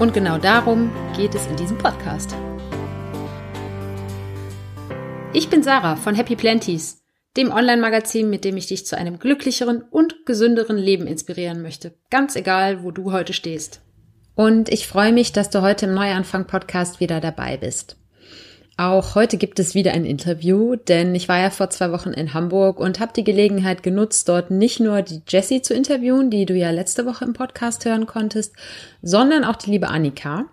Und genau darum geht es in diesem Podcast. Ich bin Sarah von Happy Planties, dem Online-Magazin, mit dem ich dich zu einem glücklicheren und gesünderen Leben inspirieren möchte, ganz egal, wo du heute stehst. Und ich freue mich, dass du heute im Neuanfang-Podcast wieder dabei bist. Auch heute gibt es wieder ein Interview, denn ich war ja vor zwei Wochen in Hamburg und habe die Gelegenheit genutzt, dort nicht nur die Jessie zu interviewen, die du ja letzte Woche im Podcast hören konntest, sondern auch die liebe Annika.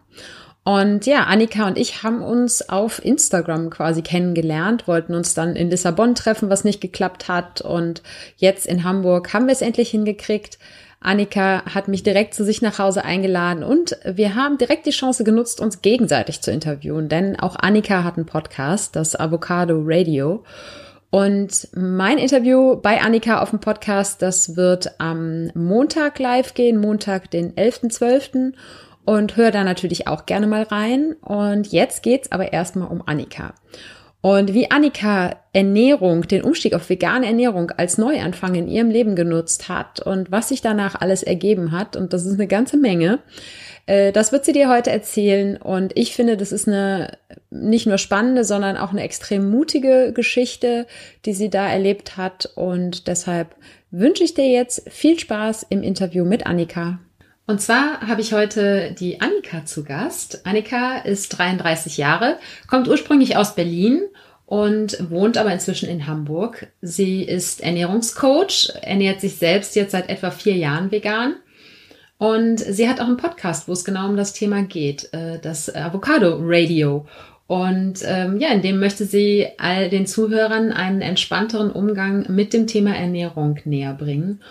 Und ja, Annika und ich haben uns auf Instagram quasi kennengelernt, wollten uns dann in Lissabon treffen, was nicht geklappt hat. Und jetzt in Hamburg haben wir es endlich hingekriegt. Annika hat mich direkt zu sich nach Hause eingeladen und wir haben direkt die Chance genutzt, uns gegenseitig zu interviewen, denn auch Annika hat einen Podcast, das Avocado Radio. Und mein Interview bei Annika auf dem Podcast, das wird am Montag live gehen, Montag, den 11.12. Und hör da natürlich auch gerne mal rein. Und jetzt geht's aber erstmal um Annika. Und wie Annika Ernährung, den Umstieg auf vegane Ernährung als Neuanfang in ihrem Leben genutzt hat und was sich danach alles ergeben hat, und das ist eine ganze Menge, äh, das wird sie dir heute erzählen. Und ich finde, das ist eine nicht nur spannende, sondern auch eine extrem mutige Geschichte, die sie da erlebt hat. Und deshalb wünsche ich dir jetzt viel Spaß im Interview mit Annika. Und zwar habe ich heute die Annika zu Gast. Annika ist 33 Jahre, kommt ursprünglich aus Berlin und wohnt aber inzwischen in Hamburg. Sie ist Ernährungscoach, ernährt sich selbst jetzt seit etwa vier Jahren vegan. Und sie hat auch einen Podcast, wo es genau um das Thema geht, äh, das Avocado Radio. Und ähm, ja, in dem möchte sie all den Zuhörern einen entspannteren Umgang mit dem Thema Ernährung näher bringen.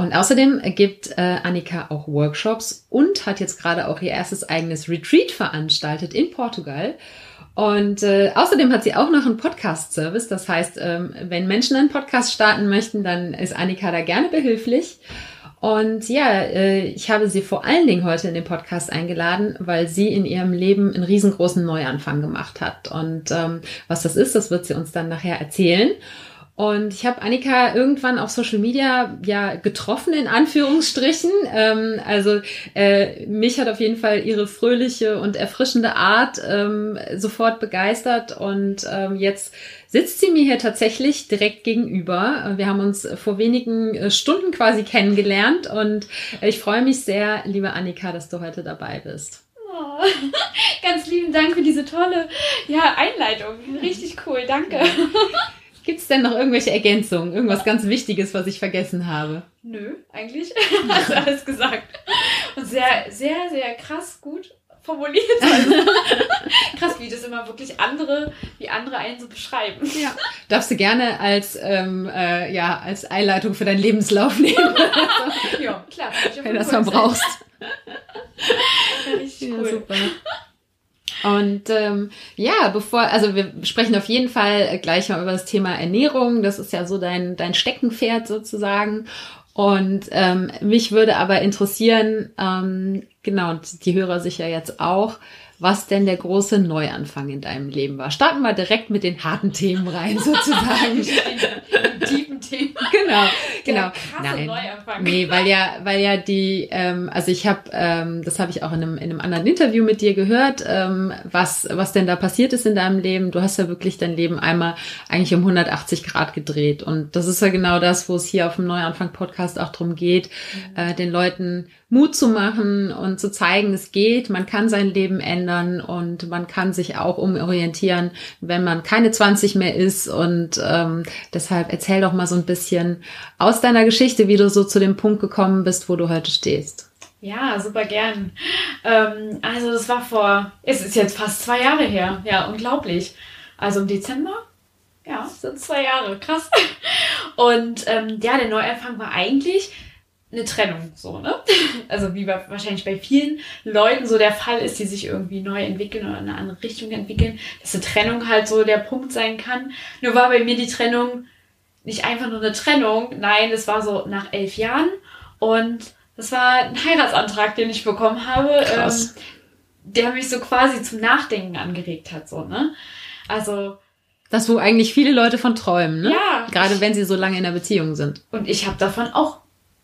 Und außerdem gibt äh, Annika auch Workshops und hat jetzt gerade auch ihr erstes eigenes Retreat veranstaltet in Portugal. Und äh, außerdem hat sie auch noch einen Podcast-Service. Das heißt, ähm, wenn Menschen einen Podcast starten möchten, dann ist Annika da gerne behilflich. Und ja, äh, ich habe sie vor allen Dingen heute in den Podcast eingeladen, weil sie in ihrem Leben einen riesengroßen Neuanfang gemacht hat. Und ähm, was das ist, das wird sie uns dann nachher erzählen. Und ich habe Annika irgendwann auf Social Media ja getroffen, in Anführungsstrichen. Ähm, also äh, mich hat auf jeden Fall ihre fröhliche und erfrischende Art ähm, sofort begeistert. Und ähm, jetzt sitzt sie mir hier tatsächlich direkt gegenüber. Wir haben uns vor wenigen äh, Stunden quasi kennengelernt. Und ich freue mich sehr, liebe Annika, dass du heute dabei bist. Oh, ganz lieben Dank für diese tolle ja, Einleitung. Richtig cool, danke. Gibt es denn noch irgendwelche Ergänzungen? Irgendwas ganz Wichtiges, was ich vergessen habe? Nö, eigentlich hast du alles gesagt. Und sehr, sehr, sehr krass gut formuliert. Also, krass, wie das immer wirklich andere, wie andere einen so beschreiben. Ja. Darfst du gerne als, ähm, äh, ja, als Einleitung für deinen Lebenslauf nehmen. ja, klar. Wenn du das mal brauchst. Richtig cool. Ja, super. Und ähm, ja, bevor, also wir sprechen auf jeden Fall gleich mal über das Thema Ernährung. Das ist ja so dein, dein Steckenpferd sozusagen. Und ähm, mich würde aber interessieren, ähm, genau, die Hörer sicher jetzt auch, was denn der große Neuanfang in deinem Leben war. Starten wir direkt mit den harten Themen rein, sozusagen. die tiefen Themen. Genau, genau. Nein, Neuanfang. nee, weil ja, weil ja die, ähm, also ich habe, ähm, das habe ich auch in einem, in einem anderen Interview mit dir gehört, ähm, was was denn da passiert ist in deinem Leben. Du hast ja wirklich dein Leben einmal eigentlich um 180 Grad gedreht und das ist ja genau das, wo es hier auf dem Neuanfang Podcast auch drum geht, mhm. äh, den Leuten Mut zu machen und zu zeigen, es geht, man kann sein Leben ändern und man kann sich auch umorientieren, wenn man keine 20 mehr ist. Und ähm, deshalb erzähl doch mal so ein bisschen aus deiner Geschichte, wie du so zu dem Punkt gekommen bist, wo du heute stehst. Ja, super gern. Ähm, also das war vor, es ist jetzt fast zwei Jahre her. Ja, unglaublich. Also im Dezember ja, sind zwei Jahre, krass. Und ähm, ja, der Neuanfang war eigentlich eine Trennung, so, ne? Also wie bei, wahrscheinlich bei vielen Leuten so der Fall ist, die sich irgendwie neu entwickeln oder in eine andere Richtung entwickeln, dass eine Trennung halt so der Punkt sein kann. Nur war bei mir die Trennung nicht einfach nur eine Trennung, nein, es war so nach elf Jahren und das war ein Heiratsantrag, den ich bekommen habe, ähm, der mich so quasi zum Nachdenken angeregt hat, so, ne? Also. Das, wo eigentlich viele Leute von träumen, ne? Ja. Gerade wenn sie so lange in der Beziehung sind. Und ich habe davon auch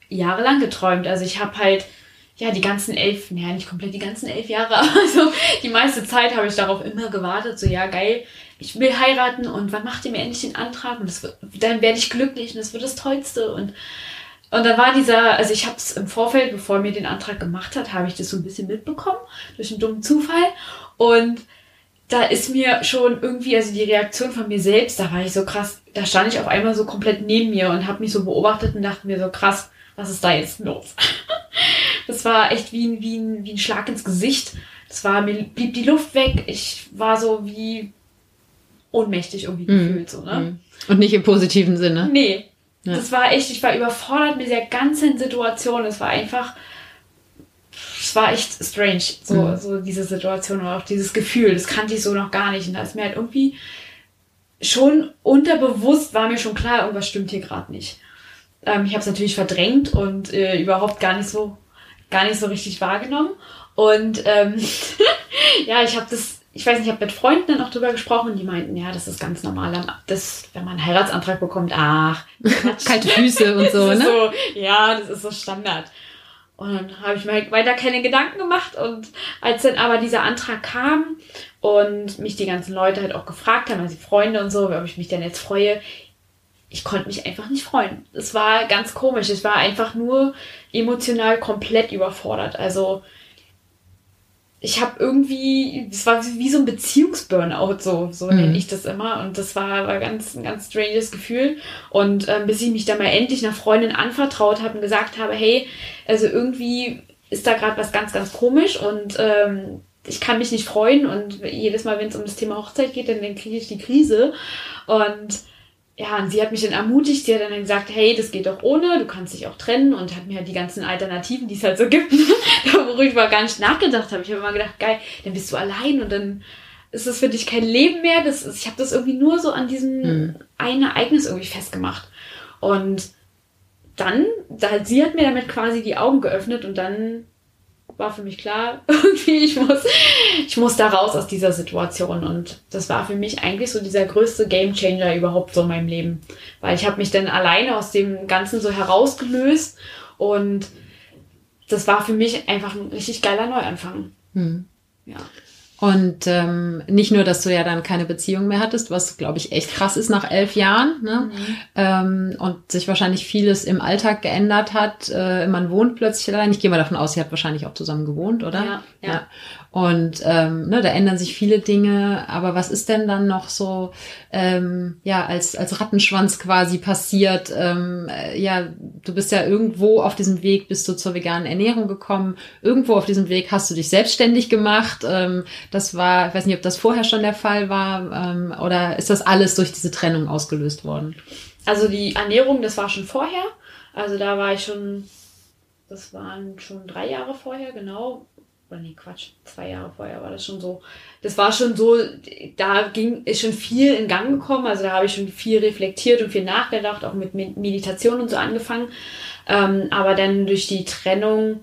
jahrelang geträumt. Also ich habe halt, ja, die ganzen elf, naja, nicht komplett die ganzen elf Jahre, aber so die meiste Zeit habe ich darauf immer gewartet, so, ja, geil, ich will heiraten und wann macht ihr mir endlich den Antrag und wird, dann werde ich glücklich und das wird das Tollste und und dann war dieser, also ich habe es im Vorfeld, bevor er mir den Antrag gemacht hat, habe ich das so ein bisschen mitbekommen, durch einen dummen Zufall. Und da ist mir schon irgendwie, also die Reaktion von mir selbst, da war ich so krass, da stand ich auf einmal so komplett neben mir und habe mich so beobachtet und dachte mir so krass, was ist da jetzt los? das war echt wie ein, wie, ein, wie ein Schlag ins Gesicht. Das war, mir blieb die Luft weg. Ich war so wie ohnmächtig irgendwie mhm. gefühlt, so, ne? Mhm. Und nicht im positiven Sinne. Nee. Ja. Das war echt, ich war überfordert mit der ganzen Situation. Es war einfach, es war echt strange, so, mhm. so diese Situation und auch dieses Gefühl. Das kannte ich so noch gar nicht. Und da ist mir halt irgendwie schon unterbewusst war mir schon klar, irgendwas stimmt hier gerade nicht. Ähm, ich habe es natürlich verdrängt und äh, überhaupt gar nicht so, gar nicht so richtig wahrgenommen. Und ähm, ja, ich habe das, ich weiß nicht, ich habe mit Freunden dann auch drüber gesprochen und die meinten, ja, das ist ganz normal, das, wenn man einen Heiratsantrag bekommt, ach, kalte Füße und so, ne? So, ja, das ist so Standard. Und dann habe ich mir halt weiter keine Gedanken gemacht. Und als dann aber dieser Antrag kam und mich die ganzen Leute halt auch gefragt haben, also Freunde und so, ob ich mich denn jetzt freue, ich konnte mich einfach nicht freuen. Es war ganz komisch. Ich war einfach nur emotional komplett überfordert. Also ich habe irgendwie, es war wie so ein Beziehungsburnout, so, so mhm. nenne ich das immer. Und das war, war ganz, ein ganz stranges Gefühl. Und ähm, bis ich mich dann mal endlich einer Freundin anvertraut habe und gesagt habe, hey, also irgendwie ist da gerade was ganz, ganz komisch und ähm, ich kann mich nicht freuen. Und jedes Mal, wenn es um das Thema Hochzeit geht, dann, dann kriege ich die Krise. Und ja, und sie hat mich dann ermutigt, sie hat dann gesagt, hey, das geht doch ohne, du kannst dich auch trennen und hat mir halt die ganzen Alternativen, die es halt so gibt, worüber ich gar nicht nachgedacht habe. Ich habe immer gedacht, geil, dann bist du allein und dann ist es für dich kein Leben mehr. Das ist, ich habe das irgendwie nur so an diesem mhm. ein Ereignis irgendwie festgemacht. Und dann, da, sie hat mir damit quasi die Augen geöffnet und dann war für mich klar, irgendwie, ich muss, ich muss da raus aus dieser Situation. Und das war für mich eigentlich so dieser größte Gamechanger überhaupt so in meinem Leben. Weil ich habe mich dann alleine aus dem Ganzen so herausgelöst und das war für mich einfach ein richtig geiler Neuanfang. Hm. Ja. Und ähm, nicht nur, dass du ja dann keine Beziehung mehr hattest, was glaube ich echt krass ist nach elf Jahren, ne? Mhm. Ähm, und sich wahrscheinlich vieles im Alltag geändert hat. Äh, man wohnt plötzlich allein. Ich gehe mal davon aus, sie hat wahrscheinlich auch zusammen gewohnt, oder? Ja. ja. ja. Und ähm, ne, da ändern sich viele Dinge. Aber was ist denn dann noch so, ähm, ja, als, als Rattenschwanz quasi passiert? Ähm, äh, ja, du bist ja irgendwo auf diesem Weg, bist du zur veganen Ernährung gekommen. Irgendwo auf diesem Weg hast du dich selbstständig gemacht. Ähm, das war, ich weiß nicht, ob das vorher schon der Fall war. Ähm, oder ist das alles durch diese Trennung ausgelöst worden? Also die Ernährung, das war schon vorher. Also da war ich schon, das waren schon drei Jahre vorher, genau oder nee, Quatsch, zwei Jahre vorher war das schon so. Das war schon so, da ging, ist schon viel in Gang gekommen. Also da habe ich schon viel reflektiert und viel nachgedacht, auch mit Meditation und so angefangen. Ähm, aber dann durch die Trennung,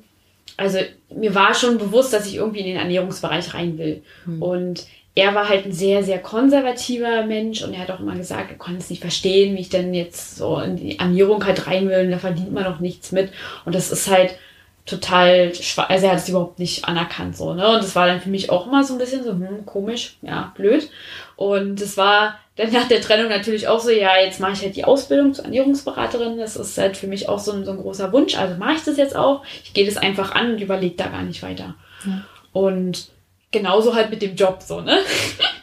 also mir war schon bewusst, dass ich irgendwie in den Ernährungsbereich rein will. Hm. Und er war halt ein sehr, sehr konservativer Mensch und er hat auch immer gesagt, er konnte es nicht verstehen, wie ich denn jetzt so in die Ernährung halt rein will und da verdient man auch nichts mit. Und das ist halt, total, also er hat es überhaupt nicht anerkannt, so, ne? Und das war dann für mich auch immer so ein bisschen so, hm, komisch, ja, blöd. Und es war dann nach der Trennung natürlich auch so, ja, jetzt mache ich halt die Ausbildung zur Ernährungsberaterin. Das ist halt für mich auch so ein, so ein großer Wunsch. Also mache ich das jetzt auch. Ich gehe das einfach an und überlege da gar nicht weiter. Ja. Und genauso halt mit dem Job, so, ne?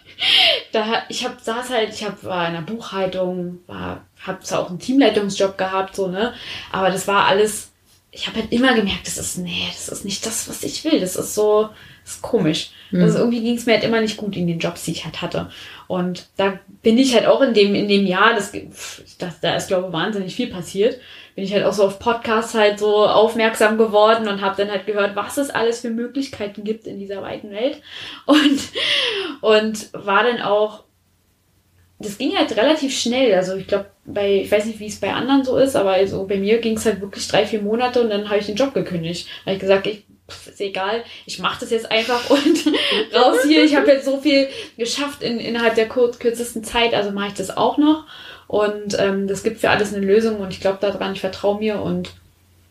da, ich hab, saß halt, ich hab, war in der Buchhaltung, war, hab zwar auch einen Teamleitungsjob gehabt, so, ne? Aber das war alles ich habe halt immer gemerkt, das ist, nee, das ist nicht das, was ich will. Das ist so, das ist komisch. Mhm. Also irgendwie ging es mir halt immer nicht gut in den Jobs, die ich halt hatte. Und da bin ich halt auch in dem, in dem Jahr, das, das da ist, glaube ich, wahnsinnig viel passiert. bin ich halt auch so auf Podcasts halt so aufmerksam geworden und habe dann halt gehört, was es alles für Möglichkeiten gibt in dieser weiten Welt. Und, und war dann auch, das ging halt relativ schnell. Also ich glaube, bei, ich weiß nicht, wie es bei anderen so ist, aber also bei mir ging es halt wirklich drei, vier Monate und dann habe ich den Job gekündigt. Habe ich gesagt, ich ist egal, ich mache das jetzt einfach und raus hier. Ich habe jetzt so viel geschafft in, innerhalb der kürzesten Zeit, also mache ich das auch noch. Und ähm, das gibt für alles eine Lösung und ich glaube daran, ich vertraue mir und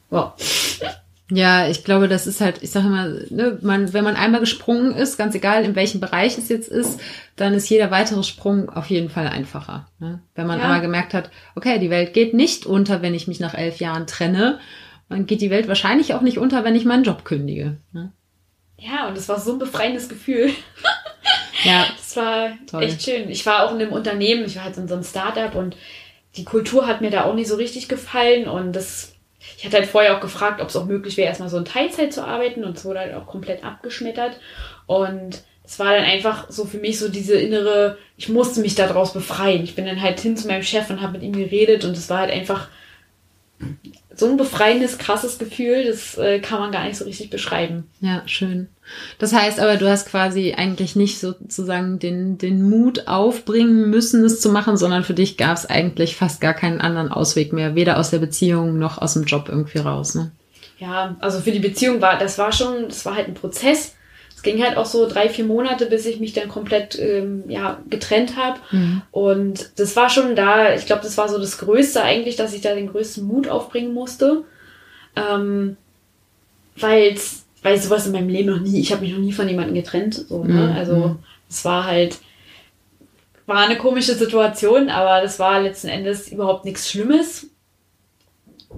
wow. Ja, ich glaube, das ist halt, ich sage immer, ne, man, wenn man einmal gesprungen ist, ganz egal in welchem Bereich es jetzt ist, dann ist jeder weitere Sprung auf jeden Fall einfacher. Ne? Wenn man ja. einmal gemerkt hat, okay, die Welt geht nicht unter, wenn ich mich nach elf Jahren trenne, dann geht die Welt wahrscheinlich auch nicht unter, wenn ich meinen Job kündige. Ne? Ja, und es war so ein befreiendes Gefühl. Ja. Das war Toll. echt schön. Ich war auch in einem Unternehmen, ich war halt in so einem Startup und die Kultur hat mir da auch nicht so richtig gefallen und das, ich hatte halt vorher auch gefragt, ob es auch möglich wäre, erstmal so in Teilzeit zu arbeiten und es wurde halt auch komplett abgeschmettert und es war dann einfach so für mich so diese innere, ich musste mich daraus befreien. Ich bin dann halt hin zu meinem Chef und habe mit ihm geredet und es war halt einfach so ein befreiendes, krasses Gefühl, das äh, kann man gar nicht so richtig beschreiben. Ja, schön. Das heißt aber, du hast quasi eigentlich nicht sozusagen den, den Mut aufbringen müssen, es zu machen, sondern für dich gab es eigentlich fast gar keinen anderen Ausweg mehr, weder aus der Beziehung noch aus dem Job irgendwie raus. Ne? Ja, also für die Beziehung war, das war schon, das war halt ein Prozess es ging halt auch so drei, vier Monate, bis ich mich dann komplett ähm, ja, getrennt habe. Mhm. Und das war schon da, ich glaube, das war so das Größte eigentlich, dass ich da den größten Mut aufbringen musste. Ähm, weil weil sowas in meinem Leben noch nie, ich habe mich noch nie von jemandem getrennt. So, ne? Mhm. Also es war halt, war eine komische Situation, aber das war letzten Endes überhaupt nichts Schlimmes.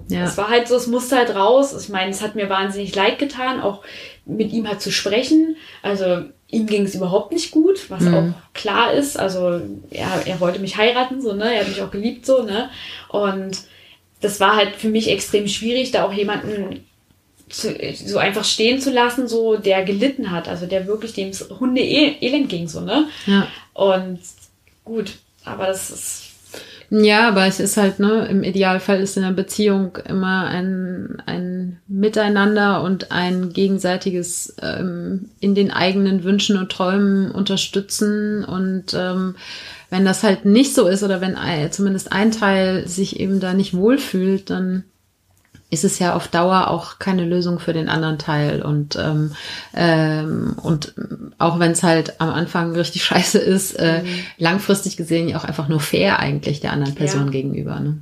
Ja. Es war halt so, es musste halt raus. Ich meine, es hat mir wahnsinnig leid getan, auch mit ihm halt zu sprechen. Also ihm ging es überhaupt nicht gut, was mhm. auch klar ist. Also er, er wollte mich heiraten, so, ne? Er hat mich auch geliebt, so, ne? Und das war halt für mich extrem schwierig, da auch jemanden zu, so einfach stehen zu lassen, so der gelitten hat, also der wirklich dem Hunde elend ging, so, ne? Ja. Und gut, aber das ist ja, aber es ist halt, ne, im Idealfall ist in einer Beziehung immer ein, ein Miteinander und ein gegenseitiges ähm, in den eigenen Wünschen und Träumen unterstützen. Und ähm, wenn das halt nicht so ist oder wenn zumindest ein Teil sich eben da nicht wohlfühlt, dann ist es ja auf Dauer auch keine Lösung für den anderen Teil. Und, ähm, ähm, und auch wenn es halt am Anfang richtig scheiße ist, äh, mhm. langfristig gesehen ja auch einfach nur fair eigentlich der anderen Person ja. gegenüber. Ne?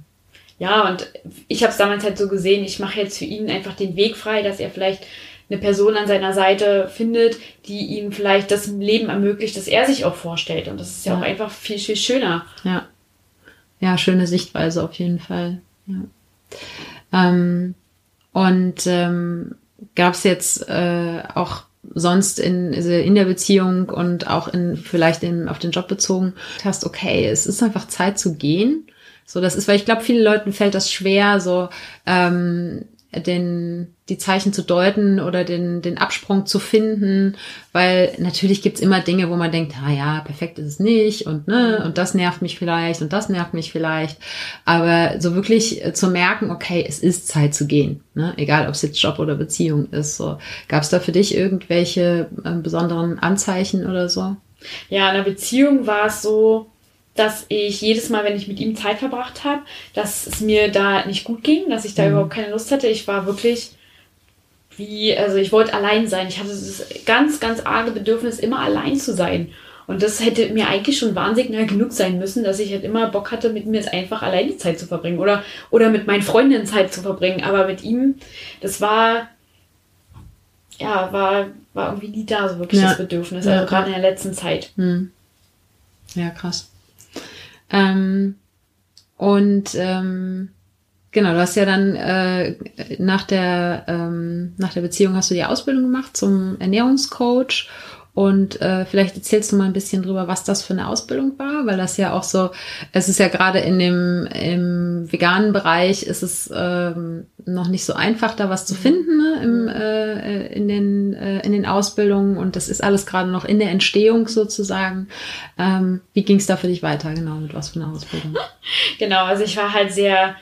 Ja, und ich habe es damals halt so gesehen, ich mache jetzt für ihn einfach den Weg frei, dass er vielleicht eine Person an seiner Seite findet, die ihm vielleicht das Leben ermöglicht, das er sich auch vorstellt. Und das ist ja, ja. auch einfach viel, viel schöner. Ja. Ja, schöne Sichtweise auf jeden Fall. Ja. Ähm, und ähm, gab es jetzt äh, auch sonst in, also in der Beziehung und auch in vielleicht in, auf den Job bezogen hast, okay, es ist einfach Zeit zu gehen. So, das ist, weil ich glaube, vielen Leuten fällt das schwer, so ähm, den, die Zeichen zu deuten oder den, den Absprung zu finden, weil natürlich gibt's immer Dinge, wo man denkt, ah ja, perfekt ist es nicht und ne, und das nervt mich vielleicht und das nervt mich vielleicht. Aber so wirklich äh, zu merken, okay, es ist Zeit zu gehen, ne? egal ob es jetzt Job oder Beziehung ist. So. Gab's da für dich irgendwelche äh, besonderen Anzeichen oder so? Ja, in der Beziehung war es so, dass ich jedes Mal, wenn ich mit ihm Zeit verbracht habe, dass es mir da nicht gut ging, dass ich da mhm. überhaupt keine Lust hatte. Ich war wirklich wie, also ich wollte allein sein. Ich hatte das ganz, ganz arge Bedürfnis, immer allein zu sein. Und das hätte mir eigentlich schon Warnsignal genug sein müssen, dass ich halt immer Bock hatte, mit mir jetzt einfach alleine Zeit zu verbringen oder, oder mit meinen Freundinnen Zeit zu verbringen. Aber mit ihm, das war, ja, war, war irgendwie nie da so wirklich ja. das Bedürfnis, also ja. gerade in der letzten Zeit. Hm. Ja, krass. Ähm, und ähm, genau, du hast ja dann äh, nach der ähm, nach der Beziehung hast du die Ausbildung gemacht zum Ernährungscoach und äh, vielleicht erzählst du mal ein bisschen drüber, was das für eine Ausbildung war, weil das ja auch so, es ist ja gerade in dem im veganen Bereich ist es ähm, noch nicht so einfach, da was zu mhm. finden ne, im, äh, in den äh, in den Ausbildungen und das ist alles gerade noch in der Entstehung sozusagen. Ähm, wie ging es da für dich weiter? Genau, mit was für einer Ausbildung? genau, also ich war halt sehr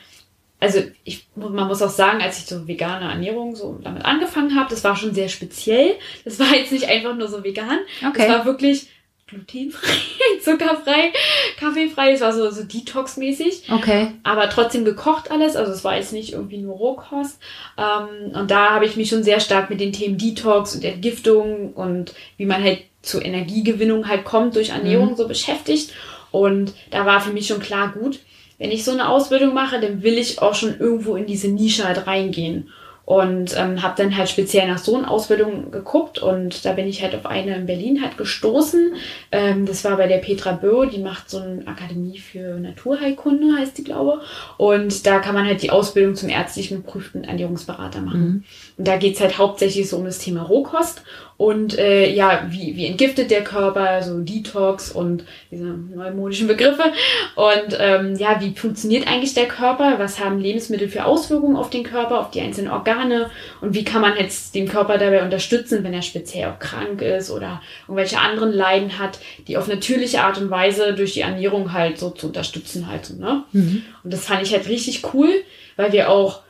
also ich, man muss auch sagen, als ich so vegane Ernährung so damit angefangen habe, das war schon sehr speziell. Das war jetzt nicht einfach nur so vegan. Okay. Das war wirklich glutenfrei, zuckerfrei, kaffeefrei. Es war so, so Detox-mäßig. Okay. Aber trotzdem gekocht alles. Also es war jetzt nicht irgendwie nur Rohkost. Ähm, und da habe ich mich schon sehr stark mit den Themen Detox und Entgiftung und wie man halt zur Energiegewinnung halt kommt durch Ernährung Mhm. so beschäftigt. Und da war für mich schon klar, gut, wenn ich so eine Ausbildung mache, dann will ich auch schon irgendwo in diese Nische halt reingehen. Und ähm, habe dann halt speziell nach so einer Ausbildung geguckt und da bin ich halt auf eine in Berlin halt gestoßen. Ähm, das war bei der Petra Bö, die macht so eine Akademie für Naturheilkunde, heißt die, glaube Und da kann man halt die Ausbildung zum ärztlichen geprüften Ernährungsberater machen. Mhm. Und da geht's halt hauptsächlich so um das Thema Rohkost und äh, ja, wie, wie entgiftet der Körper, so Detox und diese neumodischen Begriffe. Und ähm, ja, wie funktioniert eigentlich der Körper? Was haben Lebensmittel für Auswirkungen auf den Körper, auf die einzelnen Organe? Und wie kann man jetzt den Körper dabei unterstützen, wenn er speziell auch krank ist oder irgendwelche anderen Leiden hat, die auf natürliche Art und Weise durch die Ernährung halt so zu unterstützen halt so, ne? Mhm. Und das fand ich halt richtig cool, weil wir auch,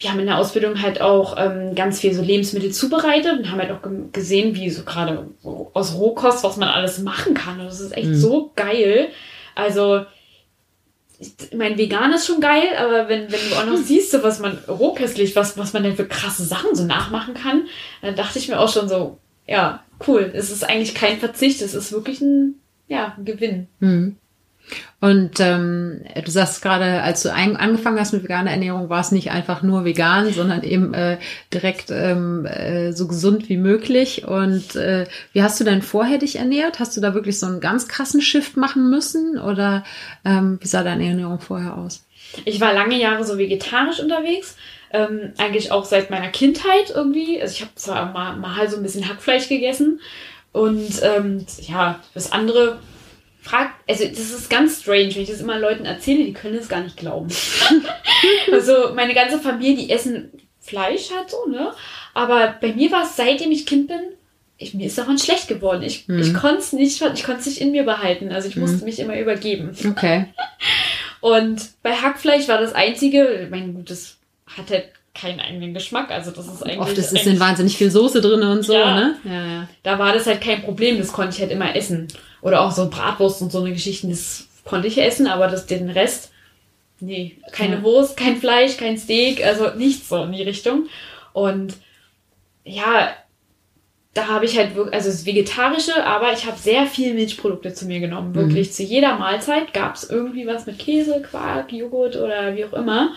wir haben in der Ausbildung halt auch ähm, ganz viel so Lebensmittel zubereitet und haben halt auch ge- gesehen, wie so gerade aus Rohkost, was man alles machen kann. Und das ist echt Mhm. so geil. Also, ich mein, vegan ist schon geil, aber wenn, wenn du auch noch siehst, so was man rohköstlich, was, was man denn für krasse Sachen so nachmachen kann, dann dachte ich mir auch schon so, ja, cool. Es ist eigentlich kein Verzicht, es ist wirklich ein, ja, ein Gewinn. Mhm. Und ähm, du sagst gerade, als du ein, angefangen hast mit veganer Ernährung, war es nicht einfach nur vegan, sondern eben äh, direkt ähm, äh, so gesund wie möglich. Und äh, wie hast du denn vorher dich ernährt? Hast du da wirklich so einen ganz krassen Shift machen müssen? Oder ähm, wie sah deine Ernährung vorher aus? Ich war lange Jahre so vegetarisch unterwegs. Ähm, eigentlich auch seit meiner Kindheit irgendwie. Also ich habe zwar mal, mal so ein bisschen Hackfleisch gegessen. Und ähm, ja, das andere fragt, also das ist ganz strange, wenn ich das immer Leuten erzähle, die können es gar nicht glauben. also meine ganze Familie, die essen Fleisch halt so, ne? Aber bei mir war es, seitdem ich Kind bin, ich, mir ist daran schlecht geworden. Ich, Mhm. ich konnte es nicht, ich konnte es nicht in mir behalten. Also ich Mhm. musste mich immer übergeben. Okay. Und bei Hackfleisch war das einzige, ich meine, gut, das hat halt keinen eigenen Geschmack, also das ist eigentlich. Oft ist es in wahnsinnig viel Soße drin und so, Ja. ne? Ja, ja. da war das halt kein Problem, das konnte ich halt immer essen. Oder auch so Bratwurst und so eine Geschichten, das konnte ich essen, aber das, den Rest, nee, keine Ja. Wurst, kein Fleisch, kein Steak, also nichts so in die Richtung. Und ja, da habe ich halt wirklich, also das Vegetarische, aber ich habe sehr viel Milchprodukte zu mir genommen. Wirklich zu jeder Mahlzeit gab es irgendwie was mit Käse, Quark, Joghurt oder wie auch immer.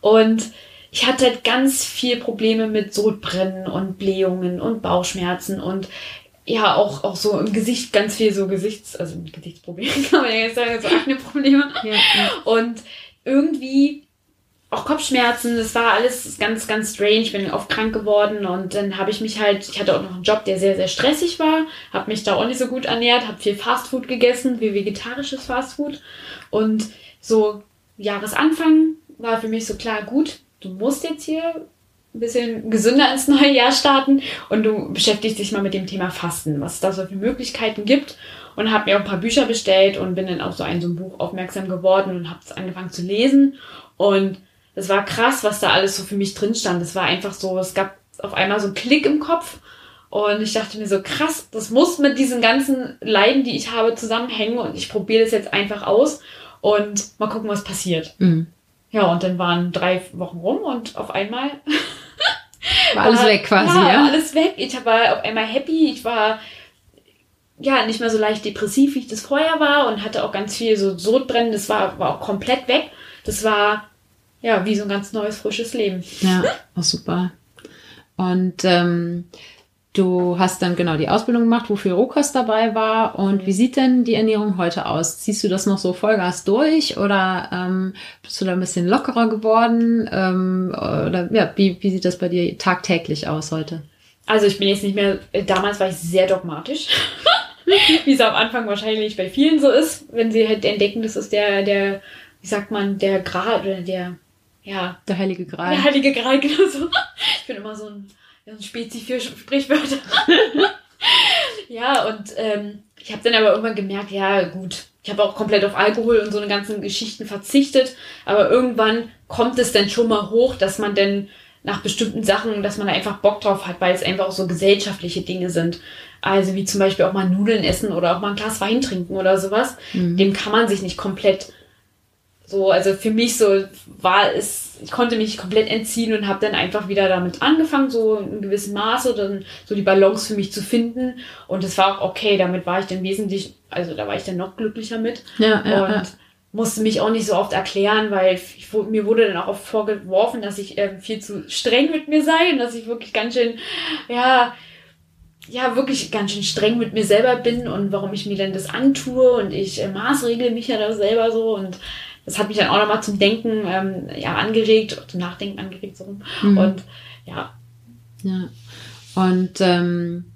Und ich hatte halt ganz viel Probleme mit Sodbrennen und Blähungen und Bauchschmerzen und ja, auch, auch so im Gesicht ganz viel so Gesichts-, also Gesichtsprobleme, kann man ja jetzt sagen, so Akne-Probleme. ja, ja. Und irgendwie auch Kopfschmerzen, das war alles ganz, ganz strange. Ich bin oft krank geworden und dann habe ich mich halt, ich hatte auch noch einen Job, der sehr, sehr stressig war, habe mich da auch nicht so gut ernährt, habe viel Fastfood gegessen, viel vegetarisches Fastfood und so Jahresanfang war für mich so klar, gut, du musst jetzt hier ein bisschen gesünder ins neue Jahr starten und du beschäftigst dich mal mit dem Thema Fasten, was es da so für Möglichkeiten gibt und habe mir auch ein paar Bücher bestellt und bin dann auf so ein, so ein Buch aufmerksam geworden und habe es angefangen zu lesen und das war krass, was da alles so für mich drin stand. Das war einfach so, es gab auf einmal so einen Klick im Kopf und ich dachte mir so, krass, das muss mit diesen ganzen Leiden, die ich habe, zusammenhängen und ich probiere das jetzt einfach aus und mal gucken, was passiert. Mhm. Ja, und dann waren drei Wochen rum und auf einmal War alles war- weg quasi, ja? ja? Alles weg. Ich war auf einmal happy. Ich war ja nicht mehr so leicht depressiv, wie ich das vorher war und hatte auch ganz viel so Sodbrennen. Das war, war auch komplett weg. Das war ja wie so ein ganz neues, frisches Leben. Ja, auch super. Und ähm, du hast dann genau die Ausbildung gemacht, wo viel Rohkost dabei war. Und wie sieht denn die Ernährung heute aus? Ziehst du das noch so Vollgas durch oder ähm, bist du da ein bisschen lockerer geworden? Ähm, oder ja, wie, wie sieht das bei dir tagtäglich aus heute? Also ich bin jetzt nicht mehr, äh, damals war ich sehr dogmatisch. wie es am Anfang wahrscheinlich bei vielen so ist, wenn sie halt entdecken, das ist der, der, wie sagt man, der Grad oder der, ja, Der Heilige Gral. Der Heilige Gral, genau so. Ich bin immer so ein, ja, so ein Spezi für Sprichwörter. ja, und ähm, ich habe dann aber irgendwann gemerkt, ja gut, ich habe auch komplett auf Alkohol und so eine ganzen Geschichten verzichtet, aber irgendwann kommt es dann schon mal hoch, dass man denn nach bestimmten Sachen, dass man da einfach Bock drauf hat, weil es einfach auch so gesellschaftliche Dinge sind. Also wie zum Beispiel auch mal Nudeln essen oder auch mal ein Glas Wein trinken oder sowas. Mhm. Dem kann man sich nicht komplett so, also für mich so war es, ich konnte mich komplett entziehen und habe dann einfach wieder damit angefangen, so in gewissem Maße dann so die Balance für mich zu finden. Und es war auch okay, damit war ich dann wesentlich, also da war ich dann noch glücklicher mit. Ja, ja, und ja. musste mich auch nicht so oft erklären, weil ich, mir wurde dann auch oft vorgeworfen, dass ich äh, viel zu streng mit mir sei und dass ich wirklich ganz schön, ja, ja, wirklich ganz schön streng mit mir selber bin und warum ich mir denn das antue und ich äh, maßregel mich ja da selber so und das hat mich dann auch nochmal zum Denken ähm, ja, angeregt, zum Nachdenken angeregt. So. Mhm. Und ja. Ja. Und ähm,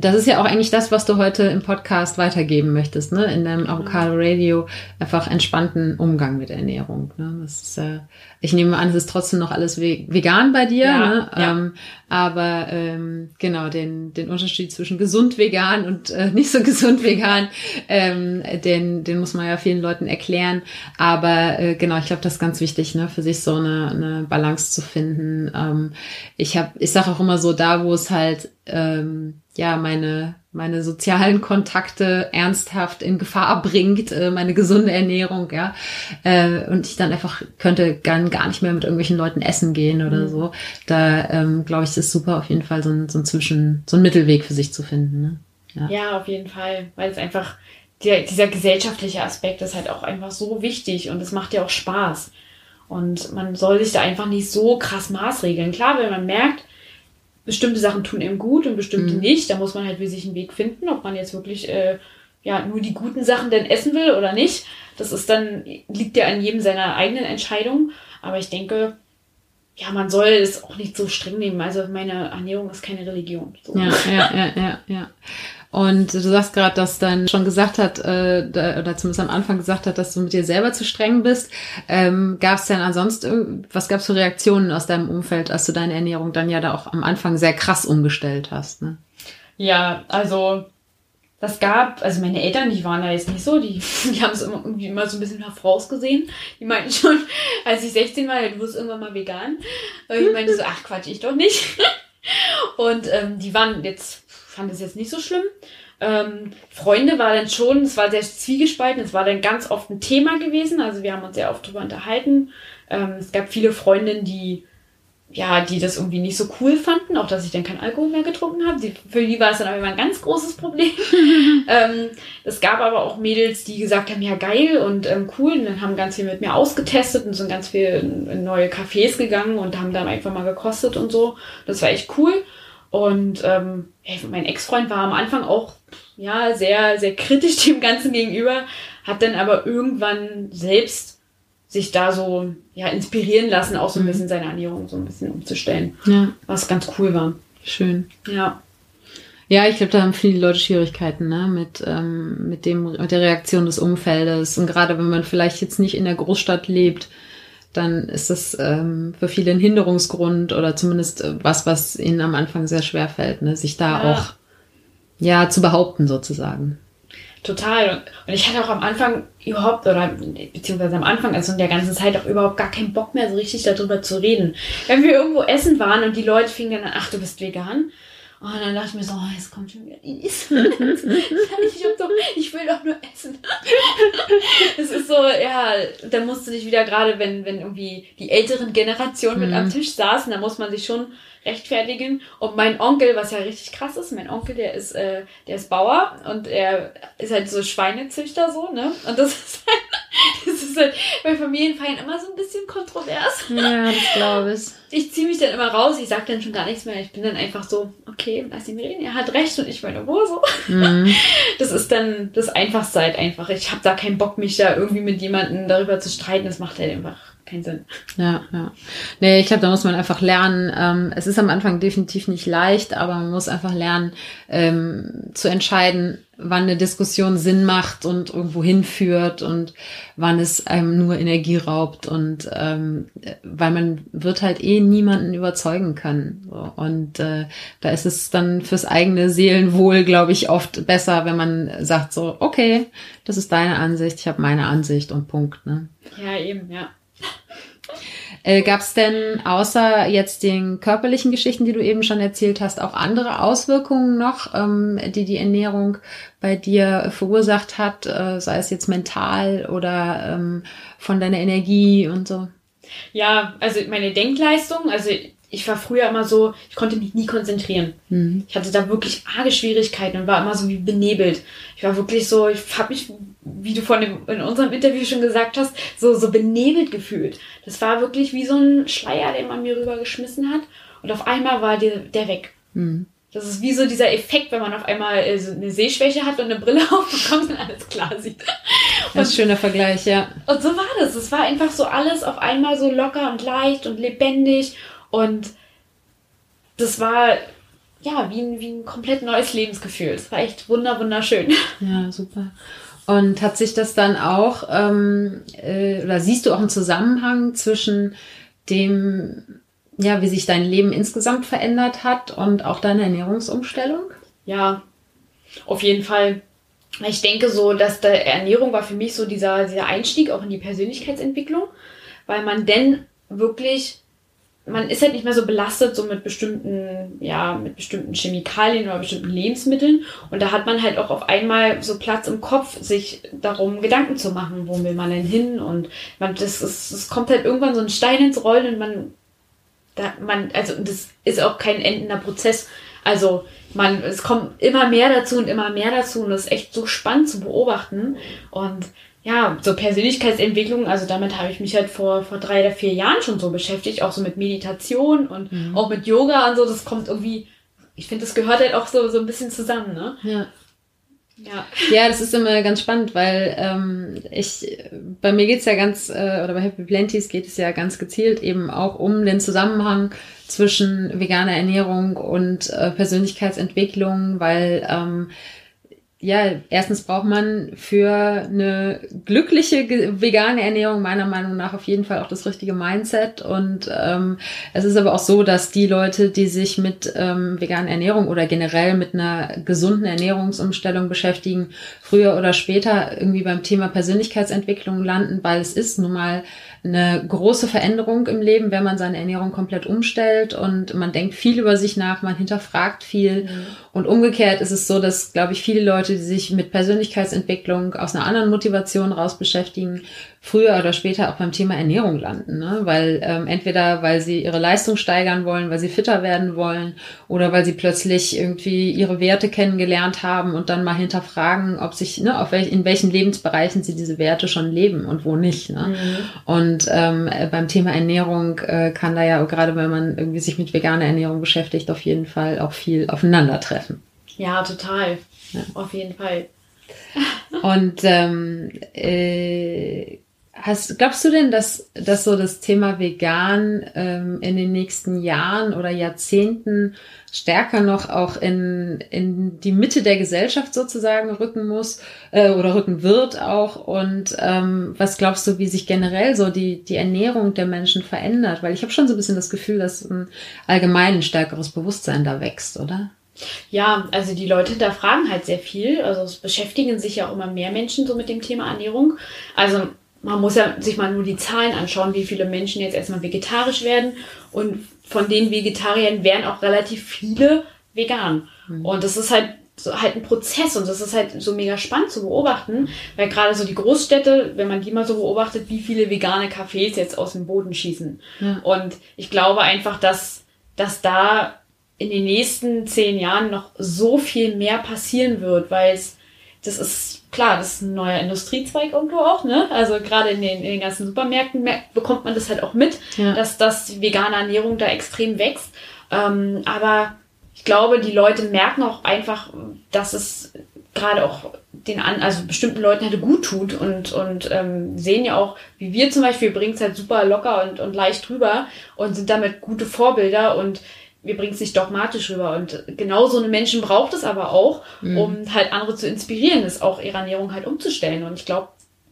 das ist ja auch eigentlich das, was du heute im Podcast weitergeben möchtest, ne? In deinem Avocado Radio einfach entspannten Umgang mit Ernährung. Ne? Das ist, äh, ich nehme an, es ist trotzdem noch alles vegan bei dir, ja, ne? Ja. Ähm, aber ähm, genau, den, den Unterschied zwischen gesund vegan und äh, nicht so gesund vegan, ähm, den, den muss man ja vielen Leuten erklären. Aber äh, genau, ich glaube, das ist ganz wichtig, ne, für sich so eine, eine Balance zu finden. Ähm, ich habe, ich sage auch immer so, da wo es halt ähm, ja meine meine sozialen Kontakte ernsthaft in Gefahr bringt, äh, meine gesunde Ernährung, ja, äh, und ich dann einfach könnte gar, gar nicht mehr mit irgendwelchen Leuten essen gehen oder mhm. so. Da ähm, glaube ich, ist super auf jeden Fall so ein, so ein Zwischen, so ein Mittelweg für sich zu finden. Ne? Ja. ja, auf jeden Fall, weil es einfach der, dieser gesellschaftliche Aspekt ist halt auch einfach so wichtig und es macht ja auch Spaß. Und man soll sich da einfach nicht so krass maßregeln. Klar, wenn man merkt, bestimmte Sachen tun ihm gut und bestimmte mhm. nicht. Da muss man halt für sich einen Weg finden, ob man jetzt wirklich äh, ja nur die guten Sachen denn essen will oder nicht. Das ist dann, liegt ja an jedem seiner eigenen Entscheidung. Aber ich denke, ja, man soll es auch nicht so streng nehmen. Also meine Ernährung ist keine Religion. So. Ja, ja, ja, ja, ja. Und du sagst gerade, dass dann schon gesagt hat, äh, oder zumindest am Anfang gesagt hat, dass du mit dir selber zu streng bist. Ähm, gab es denn ansonsten, was gab es für Reaktionen aus deinem Umfeld, als du deine Ernährung dann ja da auch am Anfang sehr krass umgestellt hast? Ne? Ja, also das gab, also meine Eltern, die waren da jetzt nicht so, die, die haben es immer, irgendwie immer so ein bisschen vorausgesehen. Die meinten schon, als ich 16 war, du wirst irgendwann mal vegan. Und ich meinte so, ach Quatsch, ich doch nicht. Und ähm, die waren jetzt fand es jetzt nicht so schlimm. Ähm, Freunde war dann schon, es war sehr zwiegespalten, es war dann ganz oft ein Thema gewesen, also wir haben uns sehr oft drüber unterhalten. Ähm, es gab viele Freundinnen, die ja, die das irgendwie nicht so cool fanden, auch dass ich dann kein Alkohol mehr getrunken habe. Die, für die war es dann aber immer ein ganz großes Problem. ähm, es gab aber auch Mädels, die gesagt haben, ja geil und ähm, cool. Und dann haben ganz viel mit mir ausgetestet und sind ganz viel in, in neue Cafés gegangen und haben dann einfach mal gekostet und so. Das war echt cool. Und ähm, mein Ex-Freund war am Anfang auch ja sehr, sehr kritisch dem Ganzen gegenüber, hat dann aber irgendwann selbst sich da so ja inspirieren lassen, auch so ein mhm. bisschen seine Ernährung so ein bisschen umzustellen. Ja. Was ganz cool war. Schön. Ja. Ja, ich glaube, da haben viele Leute Schwierigkeiten ne? mit, ähm, mit, dem, mit der Reaktion des Umfeldes. Und gerade wenn man vielleicht jetzt nicht in der Großstadt lebt, dann ist das ähm, für viele ein Hinderungsgrund oder zumindest äh, was, was ihnen am Anfang sehr schwer fällt, ne? sich da ja. auch ja zu behaupten sozusagen. Total. Und ich hatte auch am Anfang überhaupt, oder beziehungsweise am Anfang, also in der ganzen Zeit auch überhaupt gar keinen Bock mehr so richtig darüber zu reden. Wenn wir irgendwo essen waren und die Leute fingen dann an, ach, du bist vegan, und oh, dann dachte ich mir so, oh, jetzt kommt schon wieder Inis. ich, doch, ich will doch nur essen. Es ist so, ja, dann musst du dich wieder gerade, wenn, wenn irgendwie die älteren Generationen mit am mhm. Tisch saßen, da muss man sich schon rechtfertigen. Und mein Onkel, was ja richtig krass ist, mein Onkel, der ist, äh, der ist Bauer und er ist halt so Schweinezüchter so, ne? Und das ist halt, das ist halt bei Familienfeiern immer so ein bisschen kontrovers. Ja, das glaube ich. Ich ziehe mich dann immer raus, ich sag dann schon gar nichts mehr. Ich bin dann einfach so, okay, lass ihn reden, er hat recht und ich meine wo so. Mhm. Das ist dann das Einfachste halt einfach. Ich habe da keinen Bock, mich da irgendwie mit jemandem darüber zu streiten. Das macht halt einfach keinen Sinn. Ja, ja. Nee, ich glaube, da muss man einfach lernen. Ähm, es ist am Anfang definitiv nicht leicht, aber man muss einfach lernen, ähm, zu entscheiden, wann eine Diskussion Sinn macht und irgendwo hinführt und wann es einem nur Energie raubt und ähm, weil man wird halt eh niemanden überzeugen können. So. Und äh, da ist es dann fürs eigene Seelenwohl, glaube ich, oft besser, wenn man sagt so, okay, das ist deine Ansicht, ich habe meine Ansicht und Punkt. Ne? Ja, eben, ja. Äh, Gab es denn außer jetzt den körperlichen Geschichten, die du eben schon erzählt hast, auch andere Auswirkungen noch, ähm, die die Ernährung bei dir verursacht hat, äh, sei es jetzt mental oder ähm, von deiner Energie und so? Ja, also meine Denkleistung, also ich war früher immer so, ich konnte mich nie konzentrieren. Mhm. Ich hatte da wirklich arge Schwierigkeiten und war immer so wie benebelt. Ich war wirklich so, ich habe mich, wie du von dem, in unserem Interview schon gesagt hast, so, so benebelt gefühlt. Das war wirklich wie so ein Schleier, den man mir rübergeschmissen hat. Und auf einmal war der, der weg. Mhm. Das ist wie so dieser Effekt, wenn man auf einmal äh, so eine Sehschwäche hat und eine Brille aufbekommt und alles klar sieht. Und, das schöner Vergleich, ja. Und so war das. Es war einfach so alles auf einmal so locker und leicht und lebendig und das war ja wie ein, wie ein komplett neues Lebensgefühl. Es war echt wunder, wunderschön. Ja, super. Und hat sich das dann auch, ähm, äh, oder siehst du auch einen Zusammenhang zwischen dem, ja, wie sich dein Leben insgesamt verändert hat und auch deine Ernährungsumstellung? Ja, auf jeden Fall. Ich denke so, dass der Ernährung war für mich so dieser, dieser Einstieg auch in die Persönlichkeitsentwicklung, weil man denn wirklich man ist halt nicht mehr so belastet so mit bestimmten, ja, mit bestimmten Chemikalien oder bestimmten Lebensmitteln. Und da hat man halt auch auf einmal so Platz im Kopf, sich darum Gedanken zu machen, wo will man denn hin? Und man, das ist, es kommt halt irgendwann so ein Stein ins Rollen und man, da, man, also das ist auch kein endender Prozess. Also man, es kommt immer mehr dazu und immer mehr dazu und das ist echt so spannend zu beobachten. Und ja, so Persönlichkeitsentwicklung, also damit habe ich mich halt vor, vor drei oder vier Jahren schon so beschäftigt, auch so mit Meditation und mhm. auch mit Yoga und so, das kommt irgendwie, ich finde, das gehört halt auch so, so ein bisschen zusammen, ne? Ja. Ja. ja, das ist immer ganz spannend, weil ähm, ich bei mir geht's ja ganz, äh, oder bei Happy Plenties geht es ja ganz gezielt eben auch um den Zusammenhang zwischen veganer Ernährung und äh, Persönlichkeitsentwicklung, weil ähm, ja, erstens braucht man für eine glückliche vegane Ernährung meiner Meinung nach auf jeden Fall auch das richtige Mindset. Und ähm, es ist aber auch so, dass die Leute, die sich mit ähm, veganer Ernährung oder generell mit einer gesunden Ernährungsumstellung beschäftigen, früher oder später irgendwie beim Thema Persönlichkeitsentwicklung landen, weil es ist nun mal eine große Veränderung im Leben, wenn man seine Ernährung komplett umstellt und man denkt viel über sich nach, man hinterfragt viel. Mhm. Und umgekehrt ist es so, dass, glaube ich, viele Leute, die sich mit Persönlichkeitsentwicklung aus einer anderen Motivation raus beschäftigen, früher oder später auch beim Thema Ernährung landen. Ne? Weil ähm, entweder weil sie ihre Leistung steigern wollen, weil sie fitter werden wollen oder weil sie plötzlich irgendwie ihre Werte kennengelernt haben und dann mal hinterfragen, ob sich, ne, auf welch, in welchen Lebensbereichen sie diese Werte schon leben und wo nicht. Ne? Mhm. Und ähm, beim Thema Ernährung äh, kann da ja gerade, wenn man irgendwie sich mit veganer Ernährung beschäftigt, auf jeden Fall auch viel aufeinandertreffen. Ja, total. Ja. Auf jeden Fall. Und ähm, äh, Hast, glaubst du denn, dass, dass so das Thema vegan ähm, in den nächsten Jahren oder Jahrzehnten stärker noch auch in, in die Mitte der Gesellschaft sozusagen rücken muss äh, oder rücken wird auch? Und ähm, was glaubst du, wie sich generell so die, die Ernährung der Menschen verändert? Weil ich habe schon so ein bisschen das Gefühl, dass ein allgemein ein stärkeres Bewusstsein da wächst, oder? Ja, also die Leute hinterfragen halt sehr viel. Also es beschäftigen sich ja auch immer mehr Menschen so mit dem Thema Ernährung. Also man muss ja sich mal nur die Zahlen anschauen, wie viele Menschen jetzt erstmal vegetarisch werden. Und von den Vegetariern wären auch relativ viele vegan. Mhm. Und das ist halt so halt ein Prozess und das ist halt so mega spannend zu beobachten, weil gerade so die Großstädte, wenn man die mal so beobachtet, wie viele vegane Cafés jetzt aus dem Boden schießen. Ja. Und ich glaube einfach, dass, dass da in den nächsten zehn Jahren noch so viel mehr passieren wird, weil es, das ist klar, das ist ein neuer Industriezweig irgendwo auch, ne? Also gerade in den, in den ganzen Supermärkten bekommt man das halt auch mit, ja. dass, die vegane Ernährung da extrem wächst. Ähm, aber ich glaube, die Leute merken auch einfach, dass es gerade auch den an, also bestimmten Leuten halt gut tut und, und ähm, sehen ja auch, wie wir zum Beispiel, bringen es halt super locker und, und leicht rüber und sind damit gute Vorbilder und wir bringen es nicht dogmatisch rüber. Und genau so eine Menschen braucht es aber auch, mhm. um halt andere zu inspirieren, ist auch ihre Ernährung halt umzustellen. Und ich glaube,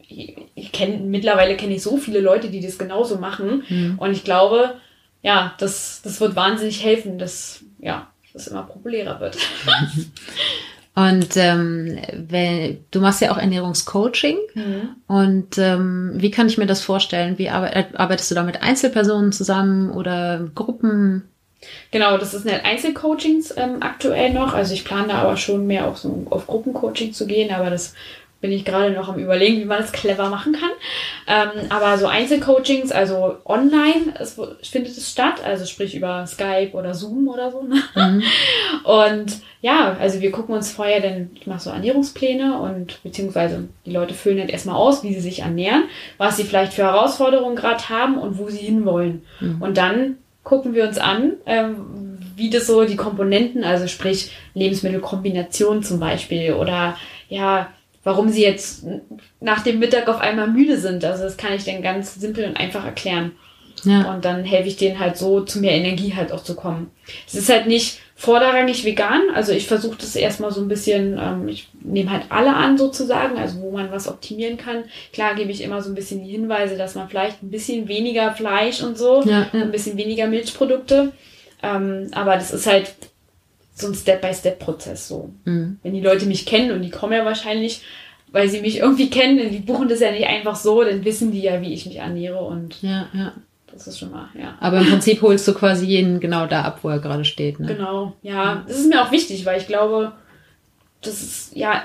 ich, ich kenne mittlerweile kenne ich so viele Leute, die das genauso machen. Mhm. Und ich glaube, ja, das, das wird wahnsinnig helfen, dass ja, das immer populärer wird. Und ähm, wenn, du machst ja auch Ernährungscoaching. Mhm. Und ähm, wie kann ich mir das vorstellen? Wie arbeitest du da mit Einzelpersonen zusammen oder Gruppen? Genau, das ist halt Einzelcoachings ähm, aktuell noch. Also ich plane da aber schon mehr auf so auf Gruppencoaching zu gehen, aber das bin ich gerade noch am überlegen, wie man das clever machen kann. Ähm, aber so Einzelcoachings, also online es, findet es statt, also sprich über Skype oder Zoom oder so. Ne? Mhm. Und ja, also wir gucken uns vorher, denn ich mache so Ernährungspläne und beziehungsweise die Leute füllen halt erstmal aus, wie sie sich ernähren, was sie vielleicht für Herausforderungen gerade haben und wo sie hinwollen. Mhm. Und dann gucken wir uns an, ähm, wie das so die Komponenten, also sprich Lebensmittelkombination zum Beispiel oder ja, warum sie jetzt nach dem Mittag auf einmal müde sind. Also das kann ich dann ganz simpel und einfach erklären. Ja. Und dann helfe ich denen halt so, zu mehr Energie halt auch zu kommen. Es ist halt nicht vorderrangig vegan. Also ich versuche das erstmal so ein bisschen, ähm, ich nehme halt alle an sozusagen, also wo man was optimieren kann. Klar gebe ich immer so ein bisschen die Hinweise, dass man vielleicht ein bisschen weniger Fleisch und so, ja, ja. ein bisschen weniger Milchprodukte. Ähm, aber das ist halt so ein Step-by-Step-Prozess so. Mhm. Wenn die Leute mich kennen und die kommen ja wahrscheinlich, weil sie mich irgendwie kennen, die buchen das ja nicht einfach so, dann wissen die ja, wie ich mich ernähre und ja, ja. Das ist schon mal, ja. Aber im Prinzip holst du quasi jeden genau da ab, wo er gerade steht, ne? Genau, ja. Das ist mir auch wichtig, weil ich glaube, das ist, ja,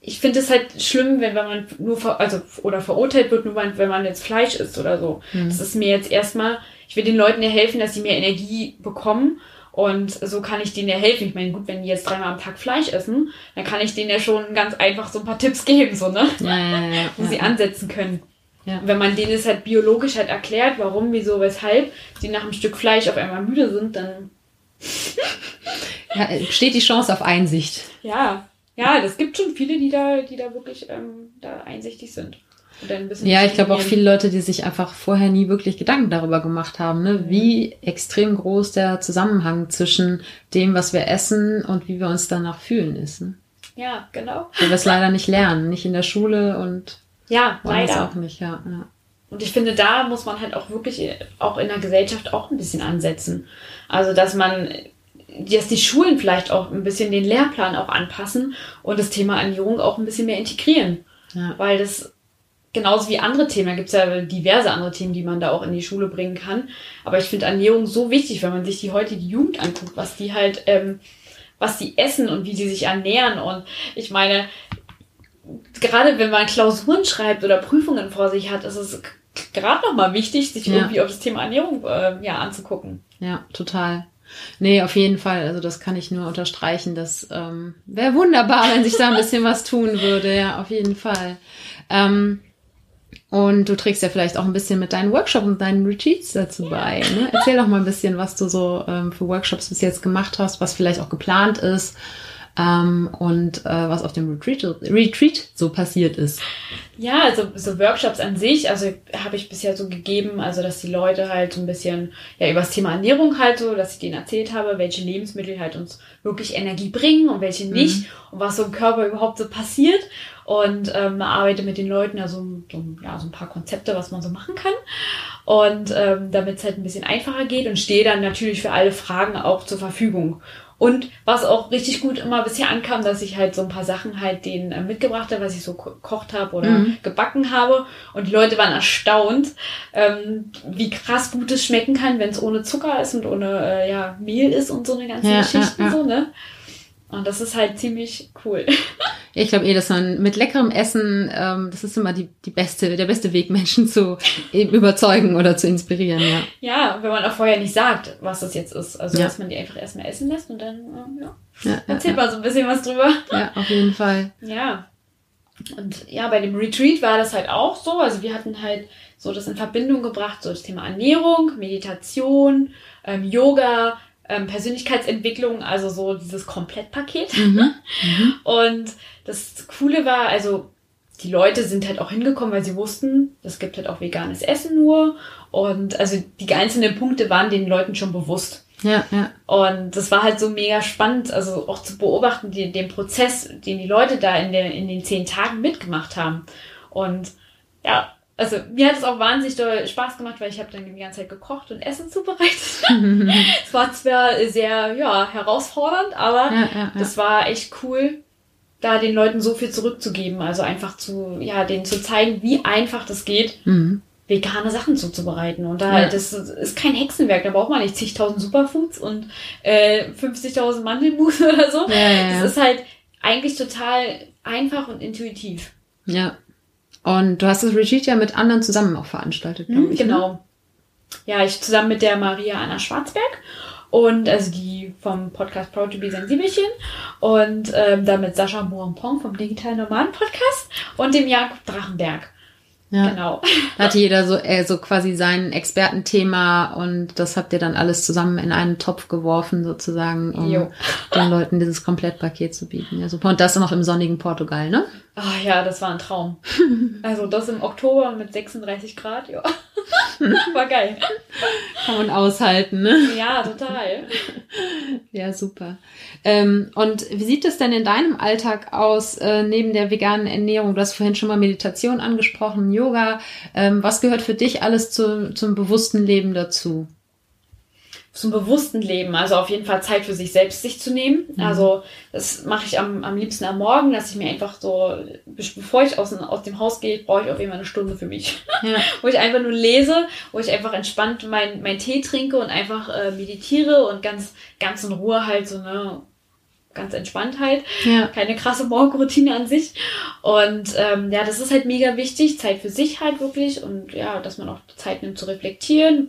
ich finde es halt schlimm, wenn, wenn man nur, ver also, oder verurteilt wird, nur wenn man jetzt Fleisch isst oder so. Mhm. Das ist mir jetzt erstmal, ich will den Leuten ja helfen, dass sie mehr Energie bekommen und so kann ich denen ja helfen. Ich meine, gut, wenn die jetzt dreimal am Tag Fleisch essen, dann kann ich denen ja schon ganz einfach so ein paar Tipps geben, so, ne? Ja, ja, ja, Wo sie ansetzen können. Ja. Wenn man denen es halt biologisch halt erklärt, warum, wieso, weshalb sie nach einem Stück Fleisch auf einmal müde sind, dann. ja, steht die Chance auf Einsicht. Ja, ja, das gibt schon viele, die da, die da wirklich ähm, da einsichtig sind ja, ich glaube auch viele Leute, die sich einfach vorher nie wirklich Gedanken darüber gemacht haben, ne? wie extrem groß der Zusammenhang zwischen dem, was wir essen und wie wir uns danach fühlen ist. Ne? Ja, genau. Weil wir es leider nicht lernen, nicht in der Schule und ja, leider auch nicht, ja, ja. Und ich finde, da muss man halt auch wirklich auch in der Gesellschaft auch ein bisschen ansetzen. Also, dass man dass die Schulen vielleicht auch ein bisschen den Lehrplan auch anpassen und das Thema Ernährung auch ein bisschen mehr integrieren. Ja. Weil das genauso wie andere Themen, da gibt's ja diverse andere Themen, die man da auch in die Schule bringen kann. Aber ich finde Ernährung so wichtig, wenn man sich die heutige Jugend anguckt, was die halt, ähm, was die essen und wie die sich ernähren. Und ich meine, gerade wenn man Klausuren schreibt oder Prüfungen vor sich hat, ist es gerade nochmal wichtig, sich ja. irgendwie auf das Thema Ernährung äh, ja, anzugucken. Ja, total. Nee, auf jeden Fall. Also das kann ich nur unterstreichen. Das ähm, wäre wunderbar, wenn sich da ein bisschen was tun würde. Ja, auf jeden Fall. Ähm, und du trägst ja vielleicht auch ein bisschen mit deinen Workshops und deinen Retreats dazu bei. Ne? Erzähl doch mal ein bisschen, was du so ähm, für Workshops bis jetzt gemacht hast, was vielleicht auch geplant ist ähm, und äh, was auf dem Retreat, Retreat so passiert ist. Ja, also so Workshops an sich, also habe ich bisher so gegeben, also dass die Leute halt so ein bisschen ja über das Thema Ernährung halt so, dass ich denen erzählt habe, welche Lebensmittel halt uns wirklich Energie bringen und welche nicht mhm. und was so im Körper überhaupt so passiert und ähm, arbeite mit den Leuten ja so, so, ja, so ein paar Konzepte, was man so machen kann. Und ähm, damit es halt ein bisschen einfacher geht und stehe dann natürlich für alle Fragen auch zur Verfügung. Und was auch richtig gut immer bisher ankam, dass ich halt so ein paar Sachen halt denen äh, mitgebracht habe, was ich so gekocht habe oder mhm. gebacken habe. Und die Leute waren erstaunt, ähm, wie krass gut es schmecken kann, wenn es ohne Zucker ist und ohne äh, ja, Mehl ist und so eine ganze ja, Geschichten ja, ja. so, ne? Und das ist halt ziemlich cool. Ich glaube eh, dass man mit leckerem Essen, ähm, das ist immer die, die beste, der beste Weg, Menschen zu überzeugen oder zu inspirieren, ja. Ja, wenn man auch vorher nicht sagt, was das jetzt ist. Also, ja. dass man die einfach erstmal essen lässt und dann, äh, ja, ja, erzählt ja, man so ein bisschen was drüber. Ja, auf jeden Fall. Ja. Und ja, bei dem Retreat war das halt auch so. Also, wir hatten halt so das in Verbindung gebracht, so das Thema Ernährung, Meditation, ähm, Yoga, ähm, Persönlichkeitsentwicklung, also so dieses Komplettpaket. Mhm. Mhm. Und das Coole war, also die Leute sind halt auch hingekommen, weil sie wussten, es gibt halt auch veganes Essen nur. Und also die einzelnen Punkte waren den Leuten schon bewusst. Ja, ja. Und das war halt so mega spannend, also auch zu beobachten, die, den Prozess, den die Leute da in, der, in den zehn Tagen mitgemacht haben. Und ja, also mir hat es auch wahnsinnig doll Spaß gemacht, weil ich habe dann die ganze Zeit gekocht und Essen zubereitet. es war zwar sehr ja, herausfordernd, aber ja, ja, das war echt cool, da den Leuten so viel zurückzugeben. Also einfach zu, ja, denen zu zeigen, wie einfach das geht. Mhm vegane Sachen zuzubereiten. Und da, das ist kein Hexenwerk, da braucht man nicht zigtausend Superfoods und äh, 50.000 Mandelmus oder so. Das ist halt eigentlich total einfach und intuitiv. Ja. Und du hast das Retreat ja mit anderen zusammen auch veranstaltet, glaube mhm, ich. Ne? Genau. Ne? Ja, ich zusammen mit der Maria Anna Schwarzberg und also die vom Podcast Proud to be Sensibelchen und ähm, dann mit Sascha Moampong vom Digital Nomaden Podcast und dem Jakob Drachenberg. Ja. Genau. Da hatte jeder so, äh, so quasi sein Expertenthema und das habt ihr dann alles zusammen in einen Topf geworfen, sozusagen, um jo. den Leuten dieses Komplettpaket zu bieten. Ja, super. Und das noch im sonnigen Portugal, ne? Ah ja, das war ein Traum. Also das im Oktober mit 36 Grad, ja. War geil. Kann man aushalten, ne? Ja, total. Ja, super. Ähm, und wie sieht es denn in deinem Alltag aus, äh, neben der veganen Ernährung? Du hast vorhin schon mal Meditation angesprochen, Yoga. Ähm, was gehört für dich alles zu, zum bewussten Leben dazu? Zum bewussten Leben, also auf jeden Fall Zeit für sich selbst sich zu nehmen. Mhm. Also das mache ich am, am liebsten am Morgen, dass ich mir einfach so, bevor ich aus, aus dem Haus gehe, brauche ich auf jeden Fall eine Stunde für mich. Ja. wo ich einfach nur lese, wo ich einfach entspannt mein, mein Tee trinke und einfach äh, meditiere und ganz, ganz in Ruhe halt so eine ganz entspannt halt. Ja. Keine krasse Morgenroutine an sich. Und ähm, ja, das ist halt mega wichtig. Zeit für sich halt wirklich und ja, dass man auch Zeit nimmt zu reflektieren,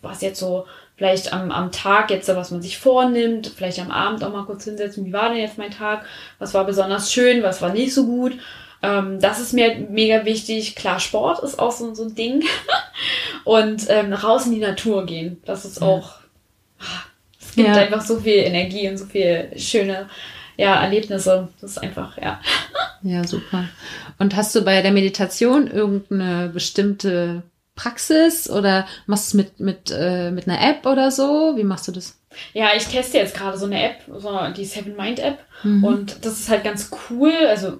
was jetzt so vielleicht am, am Tag jetzt, was man sich vornimmt, vielleicht am Abend auch mal kurz hinsetzen, wie war denn jetzt mein Tag, was war besonders schön, was war nicht so gut. Ähm, das ist mir mega wichtig. Klar, Sport ist auch so, so ein Ding. Und ähm, raus in die Natur gehen, das ist auch, es gibt ja. einfach so viel Energie und so viel schöne ja, Erlebnisse. Das ist einfach, ja. Ja, super. Und hast du bei der Meditation irgendeine bestimmte Praxis oder machst du es mit, mit, äh, mit einer App oder so? Wie machst du das? Ja, ich teste jetzt gerade so eine App, so die Seven Mind App. Mhm. Und das ist halt ganz cool. Also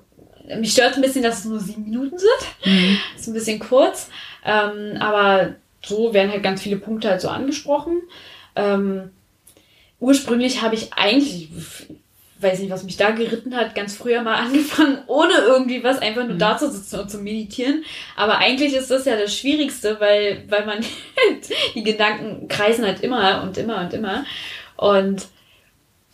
mich stört ein bisschen, dass es nur sieben Minuten sind. Mhm. Ist ein bisschen kurz. Ähm, aber so werden halt ganz viele Punkte halt so angesprochen. Ähm, ursprünglich habe ich eigentlich, weiß nicht, was mich da geritten hat, ganz früher mal angefangen, ohne irgendwie was, einfach nur mhm. da zu sitzen und zu meditieren. Aber eigentlich ist das ja das Schwierigste, weil, weil man die Gedanken kreisen halt immer und immer und immer. Und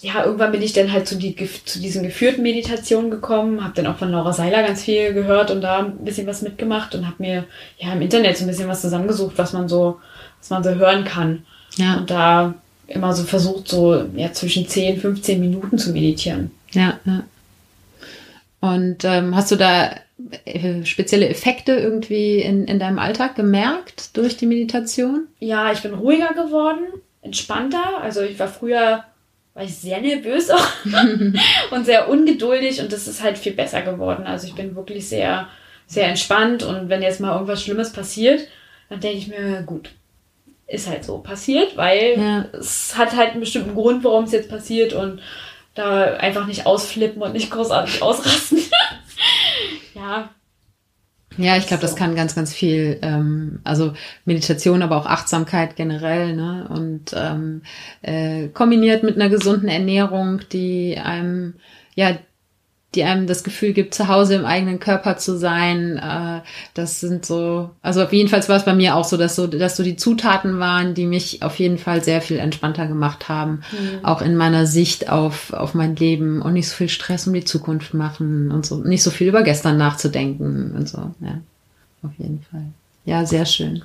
ja, irgendwann bin ich dann halt zu, die, zu diesen geführten Meditationen gekommen, habe dann auch von Laura Seiler ganz viel gehört und da ein bisschen was mitgemacht und habe mir ja im Internet so ein bisschen was zusammengesucht, was man so, was man so hören kann. Ja. Und da immer so versucht, so ja, zwischen 10, 15 Minuten zu meditieren. Ja, ja. Und ähm, hast du da äh, spezielle Effekte irgendwie in, in deinem Alltag gemerkt durch die Meditation? Ja, ich bin ruhiger geworden, entspannter. Also ich war früher war ich sehr nervös auch und sehr ungeduldig und das ist halt viel besser geworden. Also ich bin wirklich sehr, sehr entspannt und wenn jetzt mal irgendwas Schlimmes passiert, dann denke ich mir, gut, ist halt so passiert, weil ja. es hat halt einen bestimmten Grund, warum es jetzt passiert und da einfach nicht ausflippen und nicht großartig ausrasten. ja. Ja, ich glaube, so. das kann ganz, ganz viel, ähm, also Meditation, aber auch Achtsamkeit generell, ne? Und ähm, äh, kombiniert mit einer gesunden Ernährung, die einem ja die einem das Gefühl gibt, zu Hause im eigenen Körper zu sein. Äh, das sind so, also auf jeden Fall war es bei mir auch so, dass so, dass so die Zutaten waren, die mich auf jeden Fall sehr viel entspannter gemacht haben, mhm. auch in meiner Sicht auf auf mein Leben und nicht so viel Stress um die Zukunft machen und so, nicht so viel über gestern nachzudenken und so. Ja, auf jeden Fall. Ja, sehr schön.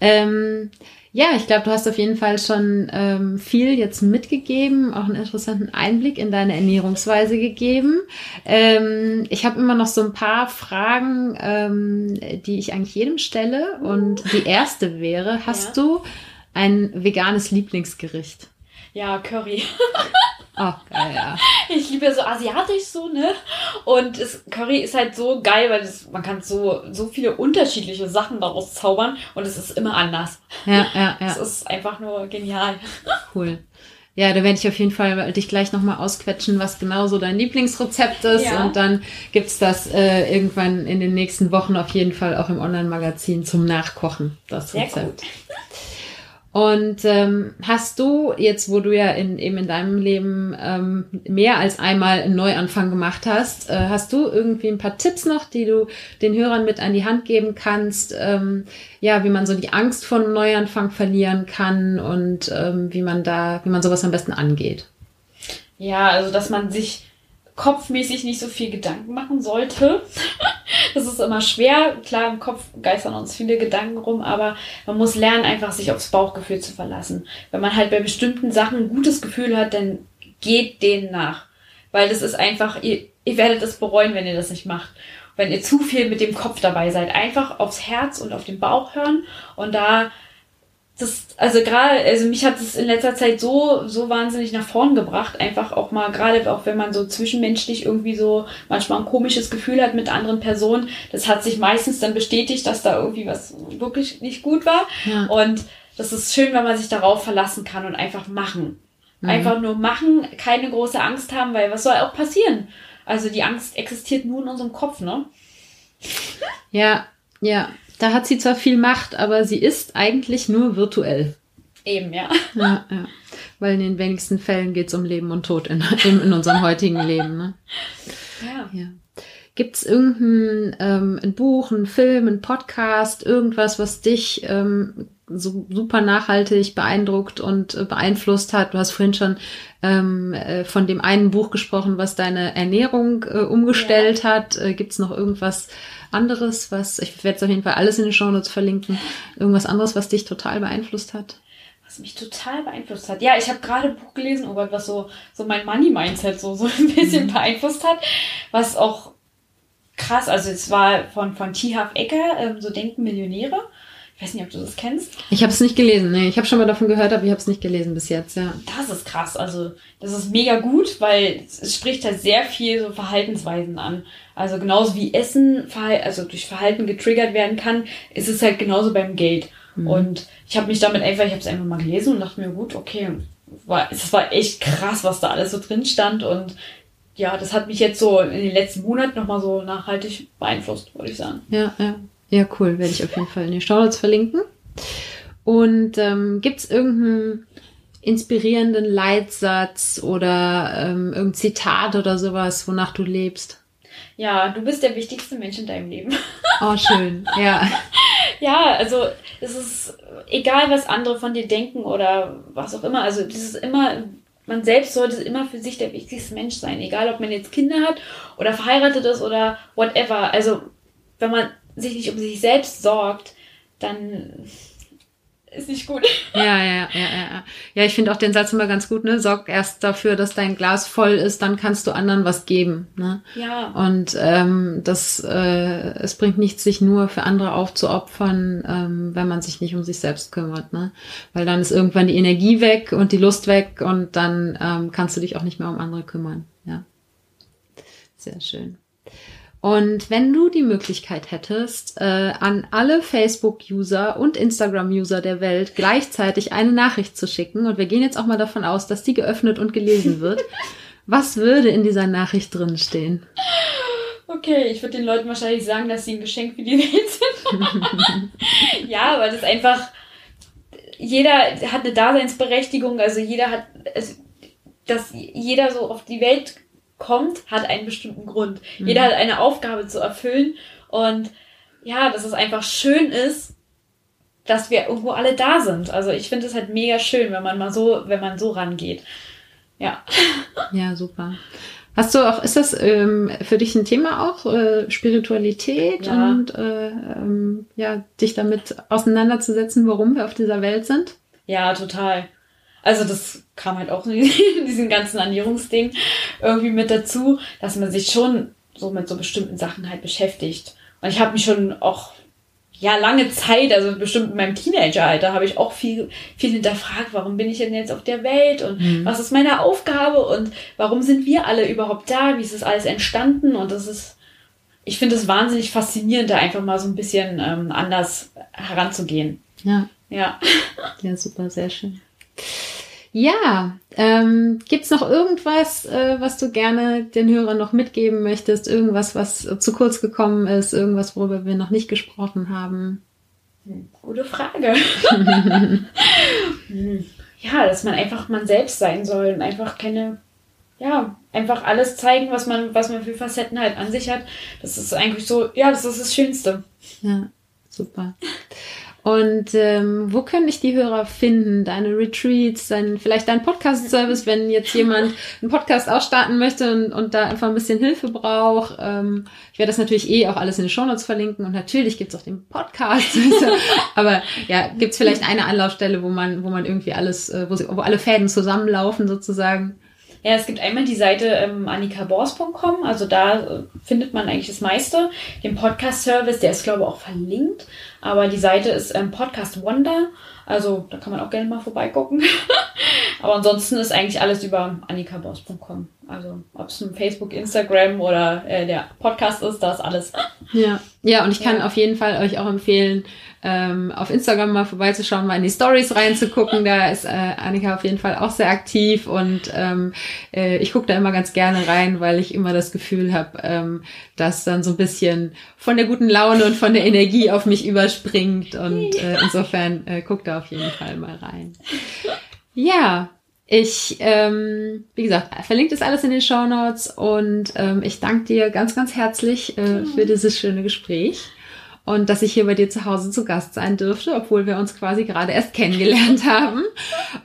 Ähm, ja, ich glaube, du hast auf jeden Fall schon ähm, viel jetzt mitgegeben, auch einen interessanten Einblick in deine Ernährungsweise gegeben. Ähm, ich habe immer noch so ein paar Fragen, ähm, die ich eigentlich jedem stelle. Und die erste wäre, hast ja. du ein veganes Lieblingsgericht? Ja, Curry. Oh, geil, ja. Ich liebe ja so asiatisch so, ne? Und das Curry ist halt so geil, weil das, man kann so, so viele unterschiedliche Sachen daraus zaubern und es ist immer anders. Ja, ja, ja. Es ist einfach nur genial. Cool. Ja, da werde ich auf jeden Fall dich gleich nochmal ausquetschen, was genau so dein Lieblingsrezept ist. Ja. Und dann gibt's das äh, irgendwann in den nächsten Wochen auf jeden Fall auch im Online-Magazin zum Nachkochen, das Sehr Rezept. gut. Und ähm, hast du jetzt, wo du ja in, eben in deinem Leben ähm, mehr als einmal einen Neuanfang gemacht hast, äh, hast du irgendwie ein paar Tipps noch, die du den Hörern mit an die Hand geben kannst, ähm, ja, wie man so die Angst vor einem Neuanfang verlieren kann und ähm, wie man da, wie man sowas am besten angeht? Ja, also dass man sich kopfmäßig nicht so viel Gedanken machen sollte. Das ist immer schwer. Klar, im Kopf geistern uns viele Gedanken rum, aber man muss lernen, einfach sich aufs Bauchgefühl zu verlassen. Wenn man halt bei bestimmten Sachen ein gutes Gefühl hat, dann geht denen nach. Weil das ist einfach, ihr, ihr werdet es bereuen, wenn ihr das nicht macht. Wenn ihr zu viel mit dem Kopf dabei seid. Einfach aufs Herz und auf den Bauch hören und da das, also gerade, also mich hat es in letzter Zeit so, so wahnsinnig nach vorn gebracht. Einfach auch mal, gerade auch wenn man so zwischenmenschlich irgendwie so manchmal ein komisches Gefühl hat mit anderen Personen, das hat sich meistens dann bestätigt, dass da irgendwie was wirklich nicht gut war. Ja. Und das ist schön, wenn man sich darauf verlassen kann und einfach machen. Einfach nur machen, keine große Angst haben, weil was soll auch passieren? Also die Angst existiert nur in unserem Kopf, ne? Ja, ja. Da hat sie zwar viel Macht, aber sie ist eigentlich nur virtuell. Eben, ja. Ja, ja. Weil in den wenigsten Fällen geht's um Leben und Tod in, in, unserem heutigen Leben. Ne? Ja. Ja. Gibt's irgendein ähm, ein Buch, ein Film, ein Podcast, irgendwas, was dich ähm, so super nachhaltig beeindruckt und äh, beeinflusst hat? Du hast vorhin schon ähm, äh, von dem einen Buch gesprochen, was deine Ernährung äh, umgestellt hat. Äh, Gibt's noch irgendwas anderes, was, ich werde es auf jeden Fall alles in den Shownotes verlinken, irgendwas anderes, was dich total beeinflusst hat? Was mich total beeinflusst hat. Ja, ich habe gerade ein Buch gelesen, oh Gott, was so, so mein Money-Mindset so, so ein bisschen beeinflusst hat. Was auch krass, also es war von, von T. Half Ecker, ähm, so denken Millionäre. Ich weiß nicht, ob du das kennst. Ich habe es nicht gelesen, nee. Ich habe schon mal davon gehört, aber ich habe es nicht gelesen bis jetzt, ja. Das ist krass. Also, das ist mega gut, weil es spricht halt sehr viel so Verhaltensweisen an. Also, genauso wie Essen, also durch Verhalten getriggert werden kann, ist es halt genauso beim Geld. Und ich habe mich damit einfach, ich habe es einfach mal gelesen und dachte mir, gut, okay, war, es war echt krass, was da alles so drin stand. Und ja, das hat mich jetzt so in den letzten Monaten nochmal so nachhaltig beeinflusst, würde ich sagen. Ja, ja. Ja, cool. Werde ich auf jeden Fall in den Shownotes verlinken. Und ähm, gibt es irgendeinen inspirierenden Leitsatz oder ähm, irgendein Zitat oder sowas, wonach du lebst? Ja, du bist der wichtigste Mensch in deinem Leben. Oh, schön. Ja. Ja, also es ist egal, was andere von dir denken oder was auch immer. Also das ist immer, man selbst sollte immer für sich der wichtigste Mensch sein. Egal, ob man jetzt Kinder hat oder verheiratet ist oder whatever. Also wenn man sich nicht um sich selbst sorgt, dann ist nicht gut. Ja, ja, ja, ja, ja. Ja, ich finde auch den Satz immer ganz gut, ne? Sorg erst dafür, dass dein Glas voll ist, dann kannst du anderen was geben. Ne? Ja. Und ähm, das, äh, es bringt nichts, sich nur für andere aufzuopfern, ähm, wenn man sich nicht um sich selbst kümmert, ne? Weil dann ist irgendwann die Energie weg und die Lust weg und dann ähm, kannst du dich auch nicht mehr um andere kümmern. Ja. Sehr schön. Und wenn du die Möglichkeit hättest, äh, an alle Facebook-User und Instagram-User der Welt gleichzeitig eine Nachricht zu schicken, und wir gehen jetzt auch mal davon aus, dass die geöffnet und gelesen wird, was würde in dieser Nachricht drin stehen? Okay, ich würde den Leuten wahrscheinlich sagen, dass sie ein Geschenk für die Welt sind. ja, weil das einfach, jeder hat eine Daseinsberechtigung, also jeder hat, also, dass jeder so auf die Welt kommt, hat einen bestimmten Grund. Jeder hat eine Aufgabe zu erfüllen und ja, dass es einfach schön ist, dass wir irgendwo alle da sind. Also ich finde es halt mega schön, wenn man mal so, wenn man so rangeht. Ja. Ja, super. Hast du auch, ist das ähm, für dich ein Thema auch, äh, Spiritualität Ja. und äh, ähm, ja, dich damit auseinanderzusetzen, warum wir auf dieser Welt sind? Ja, total. Also das kam halt auch in diesem ganzen Ernährungsding irgendwie mit dazu, dass man sich schon so mit so bestimmten Sachen halt beschäftigt. Und ich habe mich schon auch ja, lange Zeit, also bestimmt in meinem Teenageralter, habe ich auch viel, viel hinterfragt, warum bin ich denn jetzt auf der Welt und mhm. was ist meine Aufgabe und warum sind wir alle überhaupt da? Wie ist das alles entstanden? Und das ist, ich finde es wahnsinnig faszinierend, da einfach mal so ein bisschen ähm, anders heranzugehen. Ja. Ja. Ja, super, sehr schön. Ja, ähm, gibt es noch irgendwas, äh, was du gerne den Hörern noch mitgeben möchtest? Irgendwas, was zu kurz gekommen ist? Irgendwas, worüber wir noch nicht gesprochen haben? Gute Frage. ja, dass man einfach man selbst sein soll und einfach keine, ja, einfach alles zeigen, was man, was man für Facetten halt an sich hat. Das ist eigentlich so, ja, das ist das Schönste. Ja, super. Und ähm, wo können dich die Hörer finden? Deine Retreats, dein, vielleicht dein Podcast-Service, wenn jetzt jemand einen Podcast ausstarten möchte und, und da einfach ein bisschen Hilfe braucht. Ähm, ich werde das natürlich eh auch alles in den Shownotes verlinken und natürlich gibt's auch den Podcast. Aber ja, gibt's vielleicht eine Anlaufstelle, wo man, wo man irgendwie alles, äh, wo, sie, wo alle Fäden zusammenlaufen sozusagen? Ja, es gibt einmal die Seite ähm, annikabors.com, also da äh, findet man eigentlich das meiste. Den Podcast-Service, der ist glaube ich auch verlinkt, aber die Seite ist ähm, Podcast Wonder, also da kann man auch gerne mal vorbeigucken. aber ansonsten ist eigentlich alles über annikabors.com. Also ob es ein Facebook, Instagram oder äh, der Podcast ist, da ist alles. Ja, ja und ich kann ja. auf jeden Fall euch auch empfehlen, ähm, auf Instagram mal vorbeizuschauen, mal in die Stories reinzugucken. Da ist äh, Annika auf jeden Fall auch sehr aktiv und ähm, äh, ich gucke da immer ganz gerne rein, weil ich immer das Gefühl habe, ähm, dass dann so ein bisschen von der guten Laune und von der Energie auf mich überspringt und äh, insofern äh, guck da auf jeden Fall mal rein. Ja, ich, ähm, wie gesagt, verlinkt ist alles in den Show Notes und ähm, ich danke dir ganz, ganz herzlich äh, für dieses schöne Gespräch und dass ich hier bei dir zu Hause zu Gast sein dürfte, obwohl wir uns quasi gerade erst kennengelernt haben.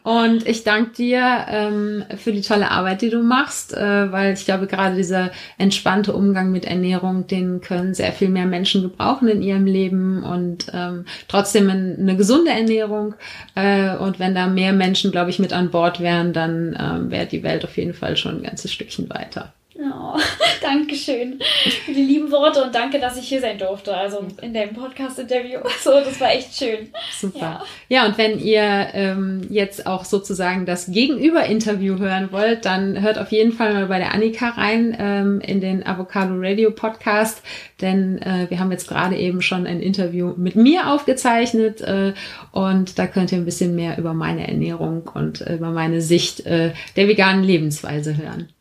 Und ich danke dir ähm, für die tolle Arbeit, die du machst, äh, weil ich glaube, gerade dieser entspannte Umgang mit Ernährung, den können sehr viel mehr Menschen gebrauchen in ihrem Leben und ähm, trotzdem eine gesunde Ernährung. Äh, und wenn da mehr Menschen, glaube ich, mit an Bord wären, dann ähm, wäre die Welt auf jeden Fall schon ein ganzes Stückchen weiter. Oh, Dankeschön für die lieben Worte und danke, dass ich hier sein durfte. Also in dem Podcast-Interview. So, das war echt schön. Super. Ja, ja und wenn ihr ähm, jetzt auch sozusagen das Gegenüber-Interview hören wollt, dann hört auf jeden Fall mal bei der Annika rein ähm, in den Avocado Radio Podcast, denn äh, wir haben jetzt gerade eben schon ein Interview mit mir aufgezeichnet äh, und da könnt ihr ein bisschen mehr über meine Ernährung und über meine Sicht äh, der veganen Lebensweise hören.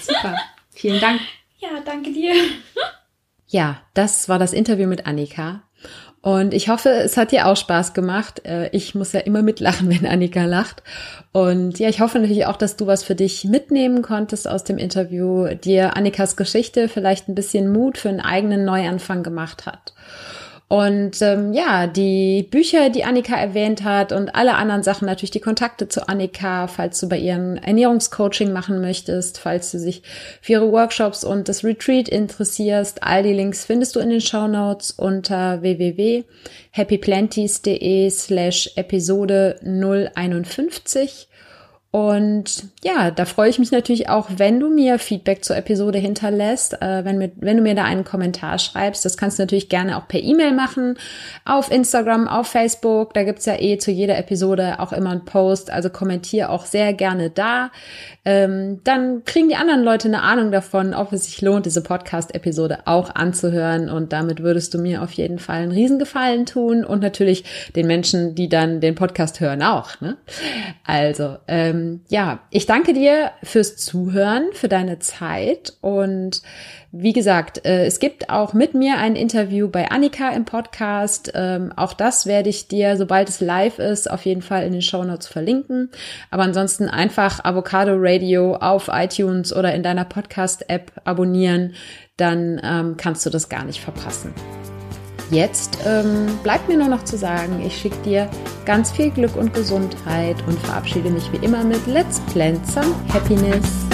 Super. Vielen Dank. Ja, danke dir. Ja, das war das Interview mit Annika. Und ich hoffe, es hat dir auch Spaß gemacht. Äh, ich muss ja immer mitlachen, wenn Annika lacht. Und ja, ich hoffe natürlich auch, dass du was für dich mitnehmen konntest aus dem Interview, dir Annikas Geschichte vielleicht ein bisschen Mut für einen eigenen Neuanfang gemacht hat. Und ähm, ja, die Bücher, die Annika erwähnt hat und alle anderen Sachen, natürlich die Kontakte zu Annika, falls du bei ihren Ernährungscoaching machen möchtest, falls du dich für ihre Workshops und das Retreat interessierst, all die Links findest du in den Show Notes unter www.happyplanties.de slash Episode 051. Und ja, da freue ich mich natürlich auch, wenn du mir Feedback zur Episode hinterlässt, äh, wenn, mir, wenn du mir da einen Kommentar schreibst. Das kannst du natürlich gerne auch per E-Mail machen, auf Instagram, auf Facebook. Da gibt's ja eh zu jeder Episode auch immer einen Post. Also kommentier auch sehr gerne da. Ähm, dann kriegen die anderen Leute eine Ahnung davon, ob es sich lohnt, diese Podcast-Episode auch anzuhören. Und damit würdest du mir auf jeden Fall einen Riesengefallen tun und natürlich den Menschen, die dann den Podcast hören, auch. Ne? Also, ähm, ähm, ja, ich danke dir fürs Zuhören, für deine Zeit und wie gesagt, äh, es gibt auch mit mir ein Interview bei Annika im Podcast. Ähm, auch das werde ich dir, sobald es live ist, auf jeden Fall in den Show Notes verlinken. Aber ansonsten einfach Avocado Radio auf iTunes oder in deiner Podcast-App abonnieren, dann ähm, kannst du das gar nicht verpassen. Jetzt ähm, bleibt mir nur noch zu sagen, ich schicke dir ganz viel Glück und Gesundheit und verabschiede mich wie immer mit Let's Plant Some Happiness.